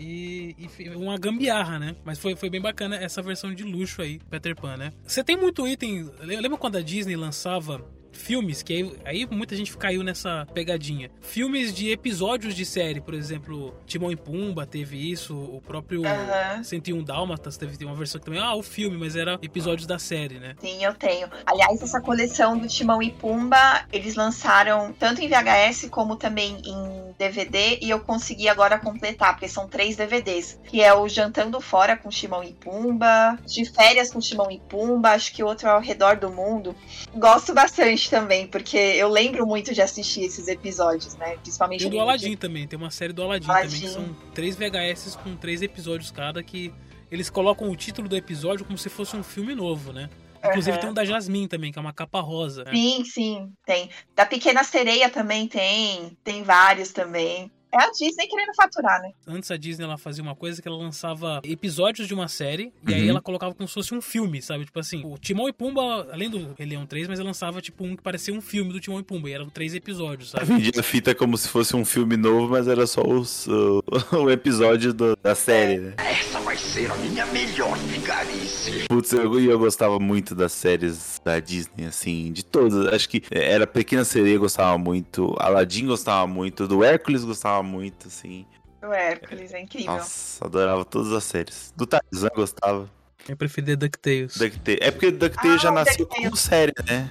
E, e uma gambiarra, né? Mas foi, foi bem bacana essa versão de luxo aí, Peter Pan, né? Você tem muito item. Lembra quando a Disney lançava filmes? Que aí, aí muita gente caiu nessa pegadinha. Filmes de episódios de série, por exemplo, Timão e Pumba teve isso, o próprio Aham. 101 Dálmatas teve uma versão que também. Ah, o filme, mas era episódios da série, né? Sim, eu tenho. Aliás, essa coleção do Timão e Pumba, eles lançaram tanto em VHS como também em DVD e eu consegui agora completar, porque são três DVDs, que é o Jantando Fora com Timão e Pumba, De Férias com Timão e Pumba, acho que outro é Ao Redor do Mundo. Gosto bastante também, porque eu lembro muito de assistir esses episódios, né? Principalmente Tem o do Aladdin também, tem uma série do Aladdin, Aladdin. também, que são três VHS com três episódios cada, que eles colocam o título do episódio como se fosse um filme novo, né? Inclusive Aham. tem um da Jasmine também, que é uma capa rosa. né? Sim, sim, tem. Da Pequena Sereia também tem, tem vários também. É a Disney querendo faturar, né? Antes a Disney ela fazia uma coisa que ela lançava episódios de uma série e aí Uhum. ela colocava como se fosse um filme, sabe? Tipo assim, o Timão e Pumba, além do Rei Leão 3, mas ela lançava tipo um que parecia um filme do Timão e Pumba, e eram três episódios, sabe? Vendia a fita como se fosse um filme novo, mas era só os- o, o episódio do- da série, né? Essa vai ser a minha melhor vigarice. Putz, eu, eu gostava muito das séries da Disney, assim, de todas. Acho que era Pequena Sereia gostava muito, Aladdin gostava muito, do Hércules gostava muito, assim. O Hércules, é incrível. Nossa, adorava todas as séries. Do Tarzan gostava. Eu preferia DuckTales. DuckTales. É porque DuckTales Ah, já nasceu DuckTales. como série, né?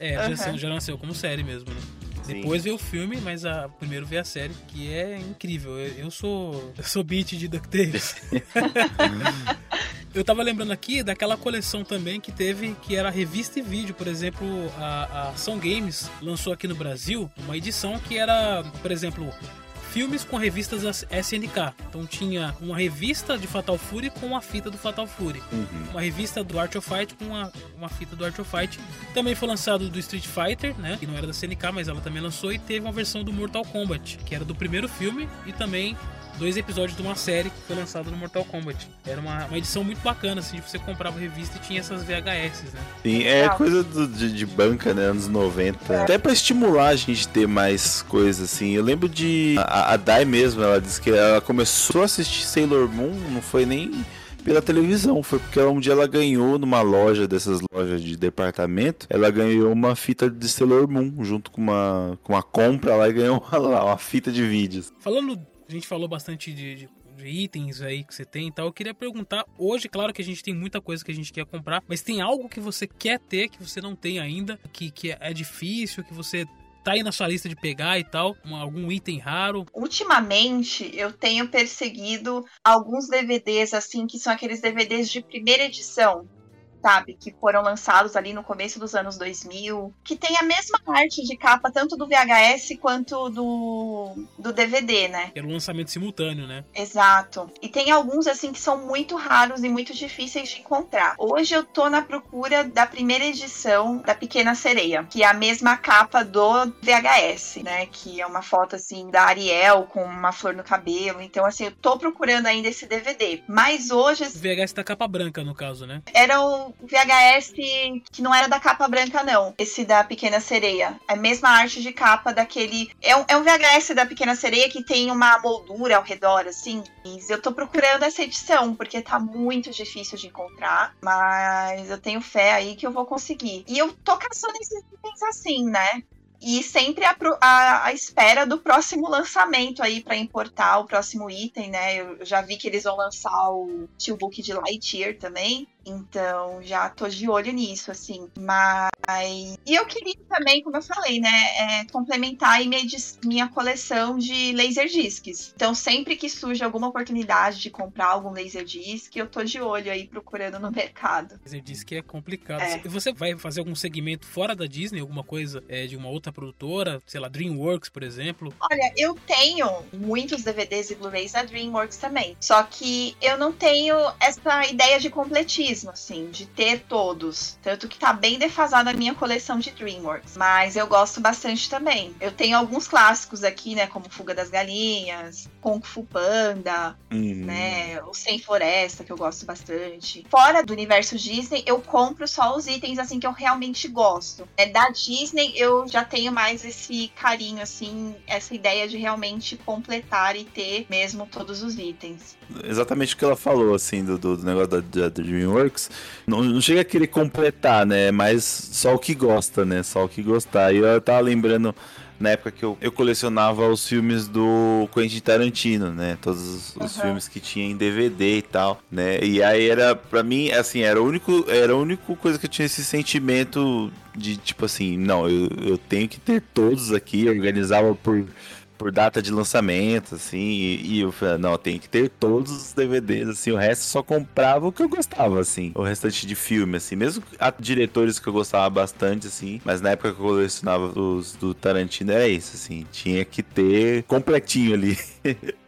É, já, Aham. nasceu- já nasceu como série mesmo, né? Sim. Depois veio o filme, mas a, primeiro veio a série, que é incrível. Eu, eu sou eu sou beat de DuckTales. Eu tava lembrando aqui daquela coleção também que teve, que era revista e vídeo. Por exemplo, a, a Ação Games lançou aqui no Brasil uma edição que era, por exemplo, filmes com revistas SNK. Então tinha uma revista de Fatal Fury com uma fita do Fatal Fury. Uhum. Uma revista do Art of Fight com uma, uma fita do Art of Fight. Também foi lançado do Street Fighter, né? Que não era da SNK, mas ela também lançou. E teve uma versão do Mortal Kombat, que era do primeiro filme e também dois episódios de uma série que foi lançada no Mortal Kombat. Era uma, uma edição muito bacana, assim, você comprava revista e tinha essas VHS, né? Sim, é coisa do, de, de, banca, né? Anos 90. Até pra estimular a gente ter mais coisas, assim. Eu lembro de. A, a Dai mesmo, ela disse que ela começou a assistir Sailor Moon, não foi nem pela televisão. Foi porque um dia ela ganhou numa loja dessas lojas de departamento. Ela ganhou uma fita de Sailor Moon junto com uma, com uma compra lá e ganhou uma, uma fita de vídeos. Falando a gente falou bastante de, de, de, itens aí que você tem e tal. Eu queria perguntar, hoje, claro que a gente tem muita coisa que a gente quer comprar, mas tem algo que você quer ter que você não tem ainda, que, que é difícil, que você tá aí na sua lista de pegar e tal? Um, algum item raro? Ultimamente, eu tenho perseguido alguns DVDs, assim, que são aqueles DVDs de primeira edição sabe? Que foram lançados ali no começo dos anos 2000, que tem a mesma arte de capa, tanto do VHS quanto do, do DVD, né? Era um lançamento simultâneo, né? Exato. E tem alguns, assim, que são muito raros e muito difíceis de encontrar. Hoje eu tô na procura da primeira edição da Pequena Sereia, que é a mesma capa do VHS, né? Que é uma foto, assim, da Ariel com uma flor no cabelo. Então, assim, eu tô procurando ainda esse DVD. Mas hoje. O VHS da capa branca, no caso, né? Era o VHS que não era da capa branca, não. Esse da Pequena Sereia. É a mesma arte de capa daquele. É um, é um VHS da Pequena Sereia que tem uma moldura ao redor, assim. Eu tô procurando essa edição, porque tá muito difícil de encontrar. Mas eu tenho fé aí que eu vou conseguir. E eu tô caçando esses itens assim, né? e sempre a, a, a, espera do próximo lançamento aí para importar o próximo item, né? Eu já vi que eles vão lançar o Steelbook de Lightyear também. Então, já tô de olho nisso, assim. Mas. E eu queria também, como eu falei, né? É, complementar minha, minha coleção de Laserdiscs. Então, sempre que surge alguma oportunidade de comprar algum Laserdisc, eu tô de olho aí procurando no mercado. Laserdisc é complicado. É. Você vai fazer algum segmento fora da Disney, alguma coisa é, de uma outra produtora? Sei lá, Dreamworks, por exemplo? Olha, eu tenho muitos DVDs e Blu-rays da Dreamworks também. Só que eu não tenho essa ideia de completismo mesmo, assim, de ter todos. Tanto que tá bem defasada a minha coleção de DreamWorks. Mas eu gosto bastante também. Eu tenho alguns clássicos aqui, né? Como Fuga das Galinhas, Kung Fu Panda, uhum. né? O Sem Floresta, que eu gosto bastante. Fora do universo Disney, eu compro só os itens, assim, que eu realmente gosto. É, da Disney, eu já tenho mais esse carinho, assim, essa ideia de realmente completar e ter mesmo todos os itens. Exatamente o que ela falou, assim, do, do negócio da, da DreamWorks Works, não, não chega a querer completar, né? Mas só o que gosta, né? Só o que gostar. E eu tava lembrando na época que eu, eu colecionava os filmes do Quentin Tarantino, né? Todos os, os uhum. filmes que tinha em DVD e tal, né? E aí era, pra mim, assim, era o único, era a única coisa que eu tinha esse sentimento de, tipo assim, não, eu, eu tenho que ter todos aqui, eu organizava por por data de lançamento, assim, e, e eu falei, não, tem que ter todos os DVDs, assim, o resto só comprava o que eu gostava, assim, o restante de filme, assim, mesmo há diretores que eu gostava bastante, assim, mas na época que eu colecionava os do Tarantino era isso, assim, tinha que ter completinho ali.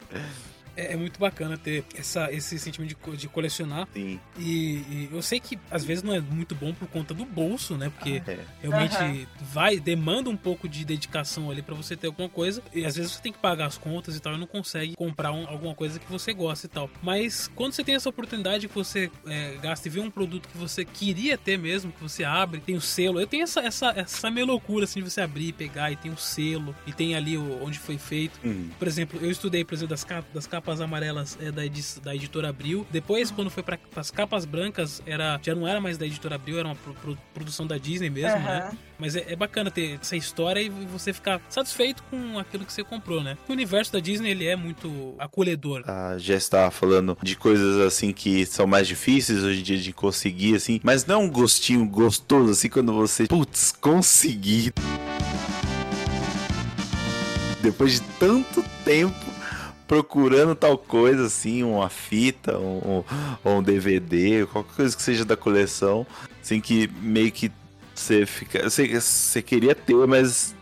é, é, muito bacana ter essa, esse sentimento de, de colecionar. Sim. E, e, eu sei que às vezes não é muito bom por conta do bolso, né? Porque ah, é. realmente uhum. vai, demanda um pouco de dedicação ali para você ter alguma coisa. E às vezes você tem que pagar as contas e tal, e não consegue comprar um, alguma coisa que você gosta e tal. Mas quando você tem essa oportunidade que você é, gasta e vê um produto que você queria ter mesmo, que você abre, tem o selo. Eu tenho essa, essa, essa meio loucura assim de você abrir e pegar e tem o selo e tem ali o, onde foi feito. Uhum. Por exemplo, eu estudei, por exemplo, das, capas, das capas capas amarelas é da, edi da editora Abril. Depois, quando foi para as capas brancas, era já não era mais da editora Abril, era uma pro produção da Disney mesmo, uhum. né? Mas é, é, bacana ter essa história e você ficar satisfeito com aquilo que você comprou, né? O universo da Disney, ele é muito acolhedor. A Jess estava falando de coisas assim que são mais difíceis hoje em dia de conseguir, assim, mas não é um gostinho gostoso, assim, quando você, putz, consegui. Depois de tanto tempo procurando tal coisa, assim, uma fita, um, um, um DVD, qualquer coisa que seja da coleção, assim, que meio que você fica. Você, você queria ter, mas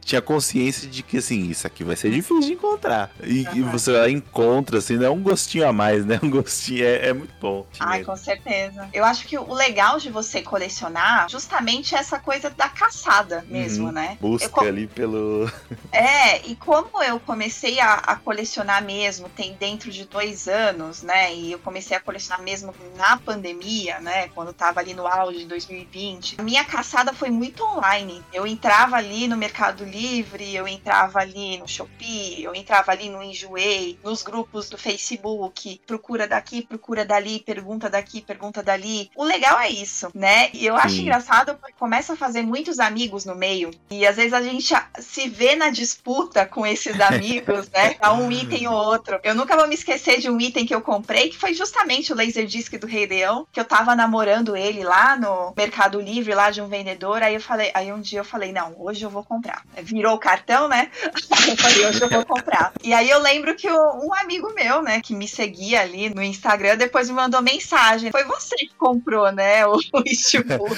tinha consciência de que, assim, isso aqui vai ser difícil de encontrar. E, uhum. você encontra, assim, né? Um gostinho a mais, né? Um gostinho é, é muito bom. Ai, com certeza. Eu acho que o legal de você colecionar justamente é essa coisa da caçada mesmo, uhum. né? Busca eu, ali pelo. É, e como eu comecei a, a, colecionar mesmo, tem dentro de dois anos, né? E eu comecei a colecionar mesmo na pandemia, né? Quando tava ali no auge de 2020. A minha caçada foi muito online. Eu entrava ali no mercado Mercado Livre, eu entrava ali no Shopee, eu entrava ali no Enjoei, nos grupos do Facebook, procura daqui, procura dali, pergunta daqui, pergunta dali. O legal é isso, né? E eu Sim. acho engraçado porque começa a fazer muitos amigos no meio e às vezes a gente se vê na disputa com esses amigos, né? A um item ou outro. Eu nunca vou me esquecer de um item que eu comprei, que foi justamente o Laserdisc do Rei Leão, que eu tava namorando ele lá no Mercado Livre, lá de um vendedor. Aí eu falei, aí um dia eu falei, não, hoje eu vou comprar comprar. Virou o cartão, né? eu falei, hoje eu vou comprar. E aí eu lembro que um amigo meu, né, que me seguia ali no Instagram, depois me mandou mensagem. Foi você que comprou, né, o, o Steelbook.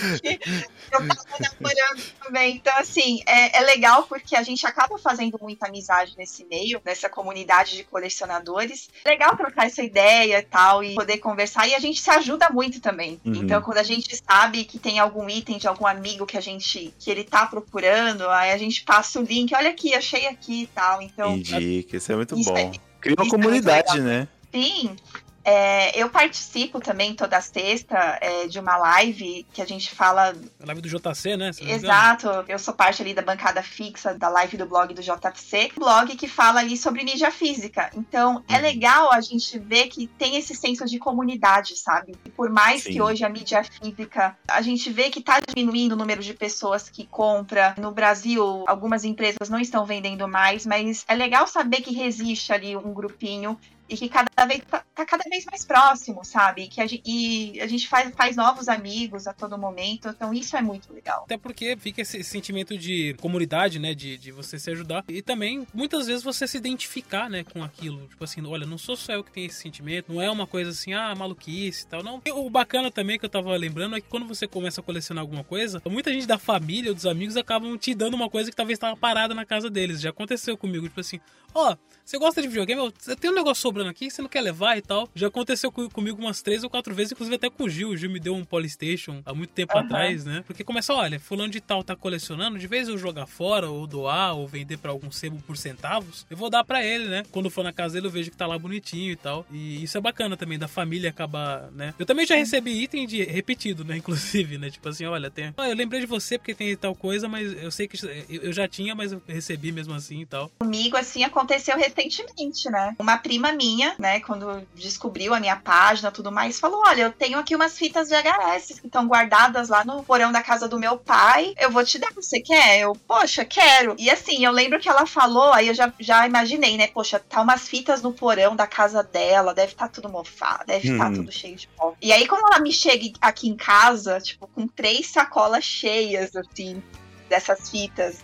eu tava namorando também. Então, assim, é, é legal porque a gente acaba fazendo muita amizade nesse meio, nessa comunidade de colecionadores. Legal trocar essa ideia e tal, e poder conversar. E a gente se ajuda muito também. Uhum. Então, quando a gente sabe que tem algum item de algum amigo que a gente, que ele tá procurando, aí a gente passa o link, olha aqui, achei aqui e tal. Então. Indica, isso é muito isso bom. É, Cria uma é comunidade, é né? Sim, é, eu participo também toda sexta é, de uma live que a gente fala. A live do JC, né? Exato. Eu sou parte ali da bancada fixa da live do blog do JC, blog que fala ali sobre mídia física. Então é uhum. legal a gente ver que tem esse senso de comunidade, sabe? Por mais Sim. que hoje a mídia física, a gente vê que tá diminuindo o número de pessoas que compra. No Brasil, algumas empresas não estão vendendo mais, mas é legal saber que resiste ali um grupinho e que cada vez tá, tá, cada vez mais próximo, sabe? Que a gente, e a gente faz, faz novos amigos a todo momento, então isso é muito legal. Até porque fica esse sentimento de comunidade, né? De, de você se ajudar. E também, muitas vezes, você se identificar, né, com aquilo. Tipo assim, olha, não sou só eu que tenho esse sentimento, não é uma coisa assim, ah, maluquice e tal. Não. E o bacana também que eu tava lembrando é que quando você começa a colecionar alguma coisa, muita gente da família ou dos amigos acabam te dando uma coisa que talvez estava parada na casa deles. Já aconteceu comigo, tipo assim, ó, oh, você gosta de videogame? Eu tenho um negócio sobrando aqui, você não quer levar e tal. Já aconteceu comigo umas três ou quatro vezes, inclusive até com o Gil. O Gil me deu um Polystation há muito tempo uhum. atrás, né? Porque começa, olha, fulano de tal tá colecionando, de vez eu jogar fora, ou doar, ou vender para algum sebo por centavos, eu vou dar para ele, né? Quando for na casa dele, eu vejo que tá lá bonitinho e tal. E isso é bacana também, da família acabar, né? Eu também já recebi item de repetido, né? Inclusive, né? Tipo assim, olha, tem. Ah, eu lembrei de você porque tem tal coisa, mas eu sei que eu já tinha, mas eu recebi mesmo assim e tal. Comigo, assim, aconteceu recentemente recentemente, né? Uma prima minha, né, quando descobriu a minha página e tudo mais, falou: Olha, eu tenho aqui umas fitas de VHS que estão guardadas lá no porão da casa do meu pai. Eu vou te dar, você quer? Eu, poxa, quero. E assim, eu lembro que ela falou, aí eu já, já imaginei, né? Poxa, tá umas fitas no porão da casa dela, deve estar tá tudo mofado, deve estar hum. tá tudo cheio de pó. E aí, quando ela me chega aqui em casa, tipo, com três sacolas cheias, assim, dessas fitas,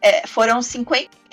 é, foram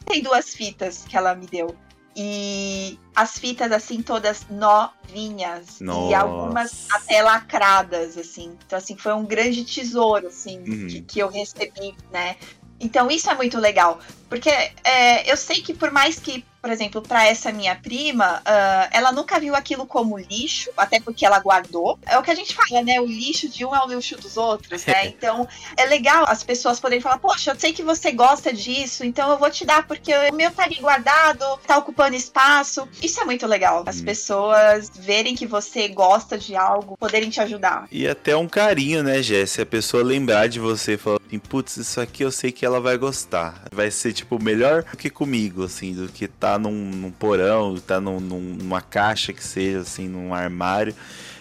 52 fitas que ela me deu. E as fitas, assim, todas novinhas. Nossa. E algumas até lacradas, assim. Então, assim, foi um grande tesouro, assim, uhum. que, que eu recebi, né? Então, isso é muito legal. Porque é, eu sei que por mais que por exemplo, para essa minha prima, uh, ela nunca viu aquilo como lixo, até porque ela guardou. É o que a gente fala, né? O lixo de um é o lixo dos outros, né? Então, é legal as pessoas poderem falar: Poxa, eu sei que você gosta disso, então eu vou te dar, porque o meu tá ali guardado, tá ocupando espaço. Isso é muito legal. As hum. pessoas verem que você gosta de algo, poderem te ajudar. E até um carinho, né, Jess? A pessoa lembrar de você e falar assim: Putz, isso aqui eu sei que ela vai gostar. Vai ser, tipo, melhor do que comigo, assim, do que tá num, num porão, tá num, numa caixa que seja, assim, num armário.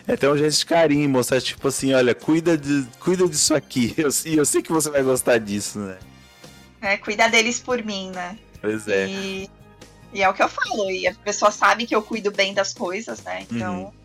É até um gesto de carinho, mostrar, tipo assim, olha, cuida, de, cuida disso aqui. Eu, eu sei que você vai gostar disso, né? É, cuida deles por mim, né? Pois é. E, e é o que eu falo, e a pessoa sabe que eu cuido bem das coisas, né? Então. Uhum.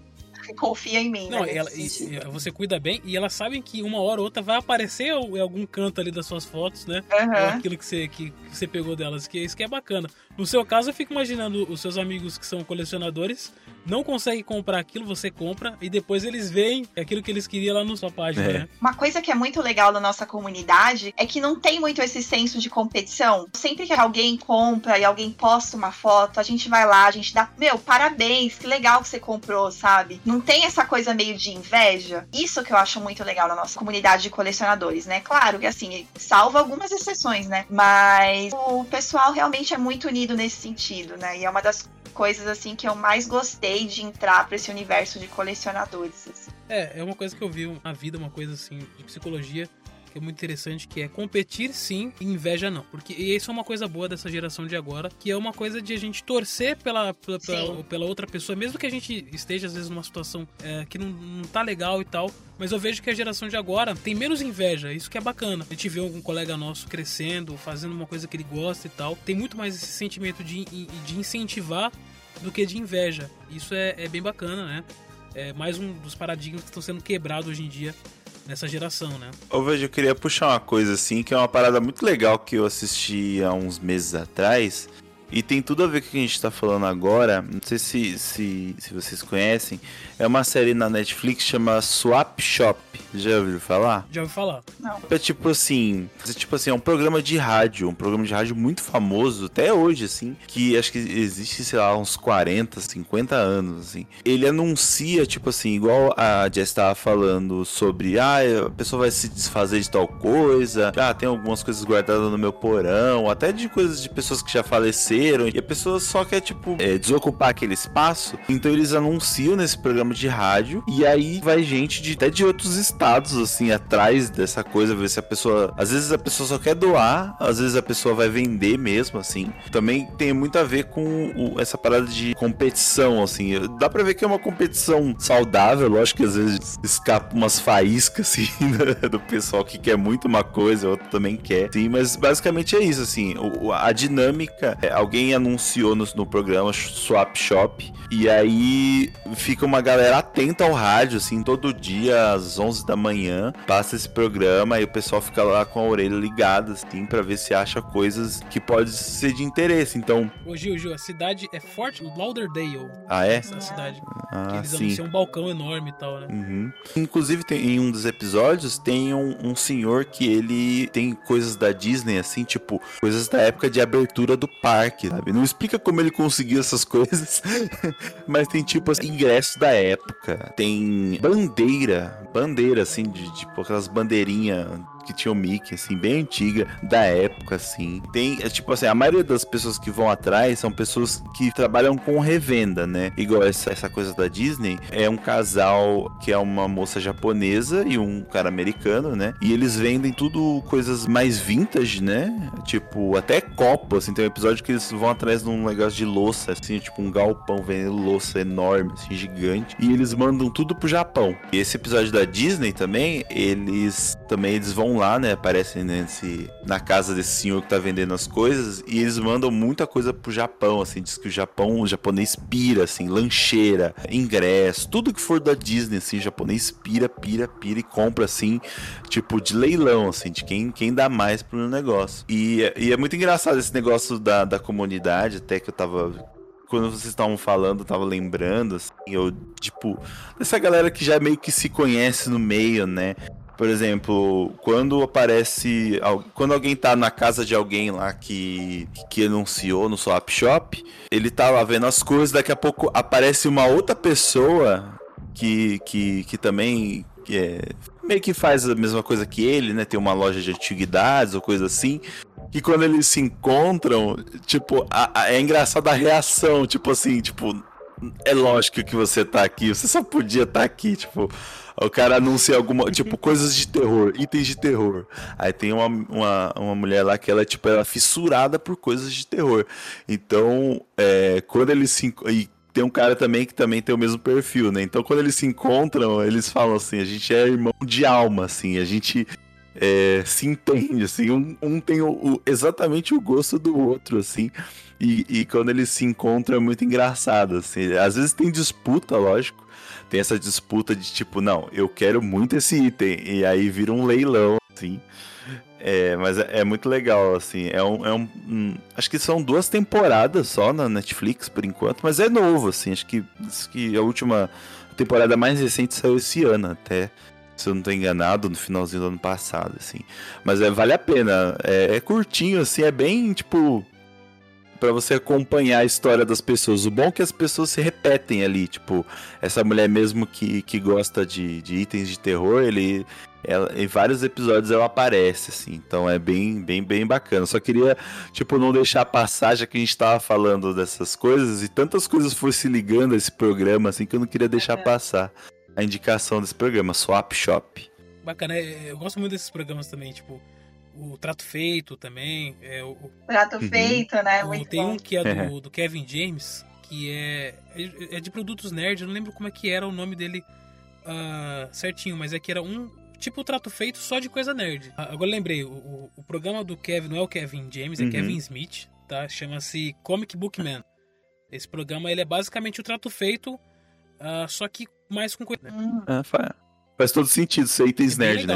confia em mim. Não, né, ela, e- você cuida bem e elas sabem que uma hora ou outra vai aparecer em algum canto ali das suas fotos, né? Ou Aham. aquilo que você, que, que você pegou delas, que isso que é bacana. No seu caso, eu fico imaginando os seus amigos que são colecionadores não conseguem comprar aquilo, você compra e depois eles veem aquilo que eles queriam lá na sua página, É. né? Uma coisa que é muito legal da nossa comunidade é que não tem muito esse senso de competição. Sempre que alguém compra e alguém posta uma foto, a gente vai lá, a gente dá, meu, parabéns, que legal que você comprou, sabe? Não tem essa coisa meio de inveja. Isso que eu acho muito legal na nossa comunidade de colecionadores, né? Claro que assim, salva algumas exceções, né? Mas o pessoal realmente é muito unido nesse sentido, né? E é uma das coisas assim que eu mais gostei de entrar para esse universo de colecionadores. assim. É, é uma coisa que eu vi na vida, uma coisa assim de psicologia que é muito interessante, que é competir sim e inveja não. Porque e isso é uma coisa boa dessa geração de agora, que é uma coisa de a gente torcer pela, pela, pela, pela outra pessoa, mesmo que a gente esteja às vezes numa situação é, que não, não tá legal e tal. Mas eu vejo que a geração de agora tem menos inveja, isso que é bacana. A gente vê algum colega nosso crescendo, fazendo uma coisa que ele gosta e tal. Tem muito mais esse sentimento de, de incentivar do que de inveja. Isso é, é bem bacana, né? É mais um dos paradigmas que estão sendo quebrados hoje em dia nessa geração, né? Ô, veja, eu queria puxar uma coisa assim, que é uma parada muito legal que eu assisti há uns meses atrás. E tem tudo a ver com o que a gente tá falando agora. Não sei se, se, se vocês conhecem. É uma série na Netflix chama Swap Shop. Já ouviram falar? Já ouvi falar. Não. É tipo assim, é tipo assim, é um programa de rádio, um programa de rádio muito famoso até hoje assim, que acho que existe, sei lá, uns 40, 50 anos assim. Ele anuncia tipo assim, igual a Jess estava falando sobre, ah, a pessoa vai se desfazer de tal coisa, ah, tem algumas coisas guardadas no meu porão, até de coisas de pessoas que já faleceram, e a pessoa só quer tipo é, desocupar aquele espaço. Então eles anunciam nesse programa de rádio e aí vai gente de até de outros estados assim atrás dessa coisa, ver se a pessoa, às vezes a pessoa só quer doar, às vezes a pessoa vai vender mesmo assim. Também tem muito a ver com o- essa parada de competição assim. Dá pra ver que é uma competição saudável, lógico que às vezes escapa umas faíscas assim do- do pessoal que quer muito uma coisa, outro também quer. Sim, mas basicamente é isso assim. O- a dinâmica, é, alguém anunciou no, no programa Swap Shop e aí fica uma galera atenta ao rádio assim, todo dia às 11 da manhã, passa esse programa e o pessoal fica lá com a orelha ligada assim para ver se acha coisas que pode ser de interesse. Então, Ô Gil, Gil, a cidade é Fort Lauderdale. ah é? Essa cidade. que Ah, eles sim. anunciam um balcão enorme e tal, né? Uhum. Inclusive, tem, em um dos episódios, tem um, um senhor que ele tem coisas da Disney, assim, tipo, coisas da época de abertura do parque, sabe? Não explica como ele conseguiu essas coisas, mas tem, tipo, assim, ingressos da época. Tem bandeira, bandeira, assim, de tipo, aquelas bandeirinhas que tinha o Mickey, assim, bem antiga, da época, assim. Tem, é, tipo assim, a maioria das pessoas que vão atrás são pessoas que trabalham com revenda, né? Igual essa, essa coisa da Disney, é um casal que é uma moça japonesa e um cara americano, né? E eles vendem tudo coisas mais vintage, né? Tipo, até copo, assim, tem um episódio que eles vão atrás de um negócio de louça, assim, tipo um galpão vendendo louça enorme, assim, gigante. E eles mandam tudo pro Japão. E esse episódio da Disney também, eles também eles vão lá, né? Aparecem nesse, na casa desse senhor que tá vendendo as coisas. E eles mandam muita coisa pro Japão, assim. Diz que o Japão, o japonês pira, assim, lancheira, ingresso, tudo que for da Disney, assim, o japonês pira, pira, pira e compra, assim, tipo, de leilão, assim, de quem, quem dá mais pro negócio. E, e é muito engraçado esse negócio da, da comunidade, até que eu tava quando vocês estavam falando, eu tava lembrando, assim, eu, tipo, dessa galera que já meio que se conhece no meio, né? Por exemplo, quando aparece. Quando alguém tá na casa de alguém lá que, que anunciou no Swap Shop, ele tá lá vendo as coisas, daqui a pouco aparece uma outra pessoa que, que, que também que é, meio que faz a mesma coisa que ele, né? Tem uma loja de antiguidades ou coisa assim. Que quando eles se encontram, tipo, a- a- é engraçado a reação, tipo assim, tipo, é lógico que você tá aqui, você só podia estar aqui, tipo, o cara anuncia alguma, tipo, coisas de terror, itens de terror. Aí tem uma, uma, uma mulher lá que ela, tipo, ela é fissurada por coisas de terror. Então, é, quando eles se e tem um cara também que também tem o mesmo perfil, né? Então, quando eles se encontram, eles falam assim, a gente é irmão de alma, assim, a gente é, se entende, assim, um, um tem o, o, exatamente o gosto do outro, assim, e, e, quando eles se encontram é muito engraçado, assim, às vezes tem disputa, lógico, tem essa disputa de tipo, não, eu quero muito esse item, e aí vira um leilão, assim, é, mas é, é, muito legal, assim. É um, é um, um, Acho que são duas temporadas só na Netflix por enquanto, mas é novo, assim. Acho que, acho que a última temporada mais recente saiu esse ano até. Se eu não estou enganado, no finalzinho do ano passado, assim. Mas é, vale a pena. É, é curtinho, assim, é bem, tipo. Para você acompanhar a história das pessoas. O bom é que as pessoas se repetem ali. Tipo, essa mulher mesmo que, que gosta de, de itens de terror, ele, ela, em vários episódios ela aparece, assim, então é bem, bem, bem bacana. Só queria, tipo, não deixar passar, já que a gente tava falando dessas coisas e tantas coisas foram se ligando a esse programa, assim, que eu não queria deixar passar a indicação desse programa, Swap Shop. Bacana, é, eu gosto muito desses programas também, tipo, o Trato Feito também. É, o, Trato uhum. Feito, né? O, muito tem bom. um que é do, do, Kevin James, que é, é, é de produtos nerd, eu não lembro como é que era o nome dele uh, certinho, mas é que era um tipo trato feito só de coisa nerd. Ah, agora lembrei, o, o, programa do Kevin não é o Kevin James, é uhum. Kevin Smith, tá? Chama-se Comic Book Man. Esse programa ele é basicamente o trato feito, uh, só que mais com coisa. Uhum. Ah, faz, faz todo sentido ser itens é nerd, né?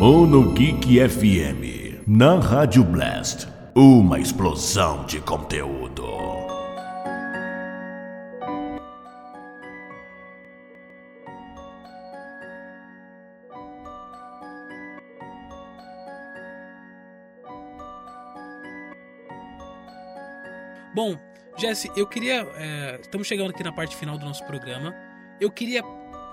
Mono Geek FM, na Rádio Blast, uma explosão de conteúdo. Bom, Jesse, eu queria. É, estamos chegando aqui na parte final do nosso programa. Eu queria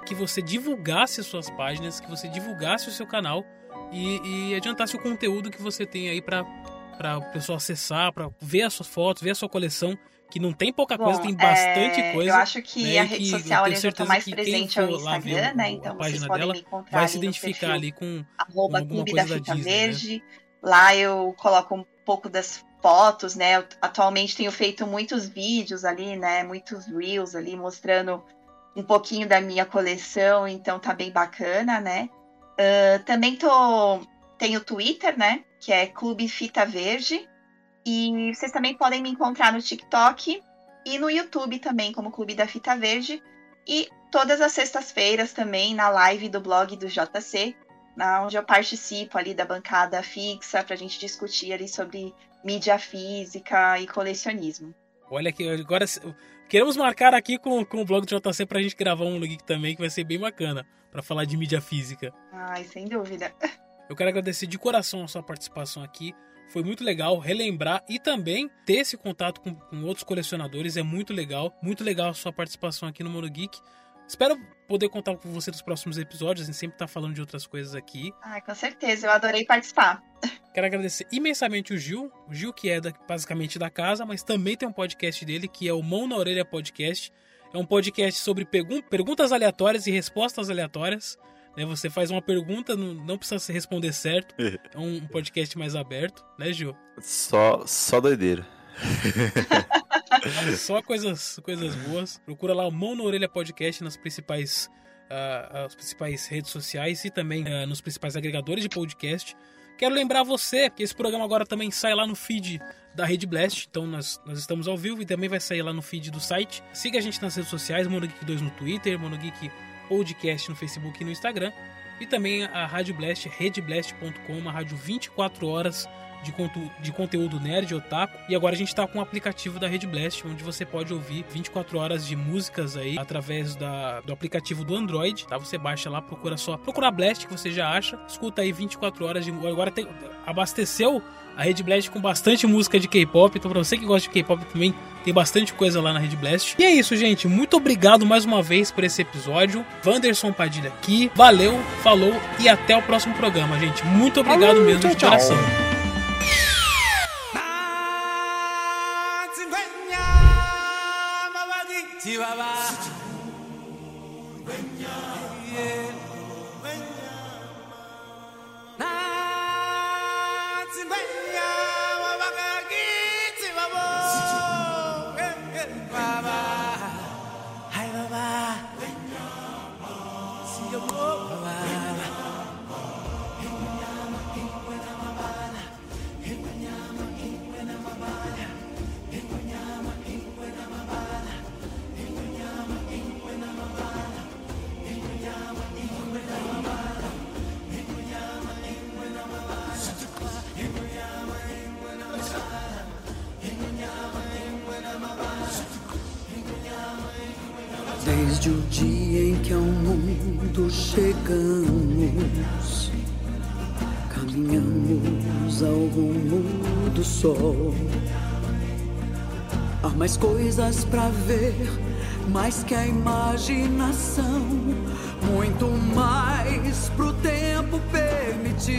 que você divulgasse as suas páginas, que você divulgasse o seu canal e, e adiantasse o conteúdo que você tem aí para para o pessoal acessar, para ver as suas fotos, ver a sua coleção, que não tem pouca Bom, coisa, tem bastante é... coisa. Eu acho que né, a rede que social ali já tá mais presente ao Instagram, né? Então vocês podem me encontrar vai se identificar ali com, com alguma coisa da, da Disney, né? Verde. Né? Lá eu coloco um pouco das fotos, né? Eu, atualmente tenho feito muitos vídeos ali, né? Muitos reels ali mostrando um pouquinho da minha coleção, então tá bem bacana, né? Uh, também tô tenho Twitter, né? Que é Clube Fita Verde. E vocês também podem me encontrar no TikTok e no YouTube também, como Clube da Fita Verde. E todas as sextas-feiras também na live do blog do JC, onde eu participo ali da bancada fixa para a gente discutir ali sobre mídia física e colecionismo. Olha que agora queremos marcar aqui com, com o blog do JC para a gente gravar um link também que vai ser bem bacana para falar de mídia física. Ai, sem dúvida. Eu quero agradecer de coração a sua participação aqui. Foi muito legal relembrar e também ter esse contato com, com outros colecionadores. É muito legal. Muito legal a sua participação aqui no Mono Geek. Espero poder contar com você nos próximos episódios. A gente sempre tá falando de outras coisas aqui. Ah, com certeza. Eu adorei participar. Quero agradecer imensamente o Gil. O Gil, que é da, basicamente da casa, mas também tem um podcast dele, que é o Mão na Orelha Podcast. É um podcast sobre pergun perguntas aleatórias e respostas aleatórias. Né? Você faz uma pergunta, não, não precisa se responder certo. É um podcast mais aberto, né, Gil? Só, só doideira. Só coisas, coisas boas. Procura lá o Mão na Orelha Podcast nas principais, uh, as principais redes sociais e também uh, nos principais agregadores de podcast. Quero lembrar você que esse programa agora também sai lá no feed da Rede Blast. Então nós, nós estamos ao vivo e também vai sair lá no feed do site. Siga a gente nas redes sociais, MonoGeek2 no Twitter, MonoGeek Podcast no Facebook e no Instagram. E também a Rádio Blast, redeblast.com, uma rádio 24 horas de, contu de conteúdo nerd, otaku. E agora a gente tá com o um aplicativo da Rede Blast, onde você pode ouvir 24 horas de músicas aí através da, do aplicativo do Android, tá? Você baixa lá, procura só, procura Blast que você já acha, escuta aí 24 horas de agora tem abasteceu a Rede Blast com bastante música de K-pop, então pra você que gosta de K-pop também tem bastante coisa lá na Rede Blast. E é isso, gente. Muito obrigado mais uma vez por esse episódio. Wanderson Padilha aqui. Valeu, falou e até o próximo programa, gente. Muito obrigado mesmo tchau, de coração. Tchau. チワワ chegamos, caminhamos ao rumo do sol. Há mais coisas para ver, mais que a imaginação, muito mais pro tempo permitir.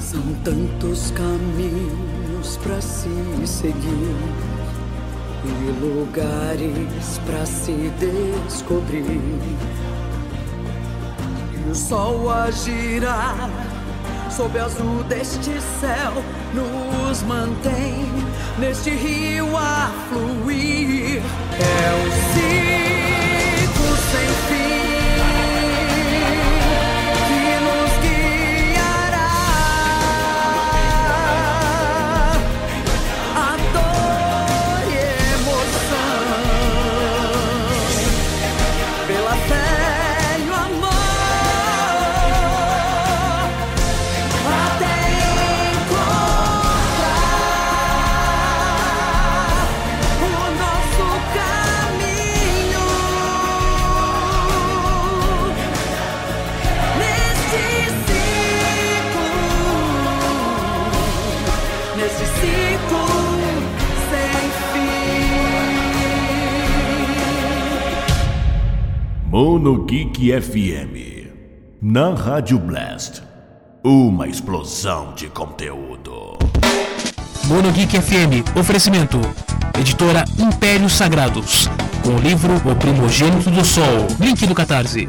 São tantos caminhos para se seguir e lugares para se descobrir. E o sol a girar sob azul deste céu nos mantém neste rio a fluir. É o ciclo Mono Geek FM. Na Rádio Blast. Uma explosão de conteúdo. Monogeek FM, oferecimento. Editora Impérios Sagrados. Com o livro O Primogênito do Sol. Link do Catarse.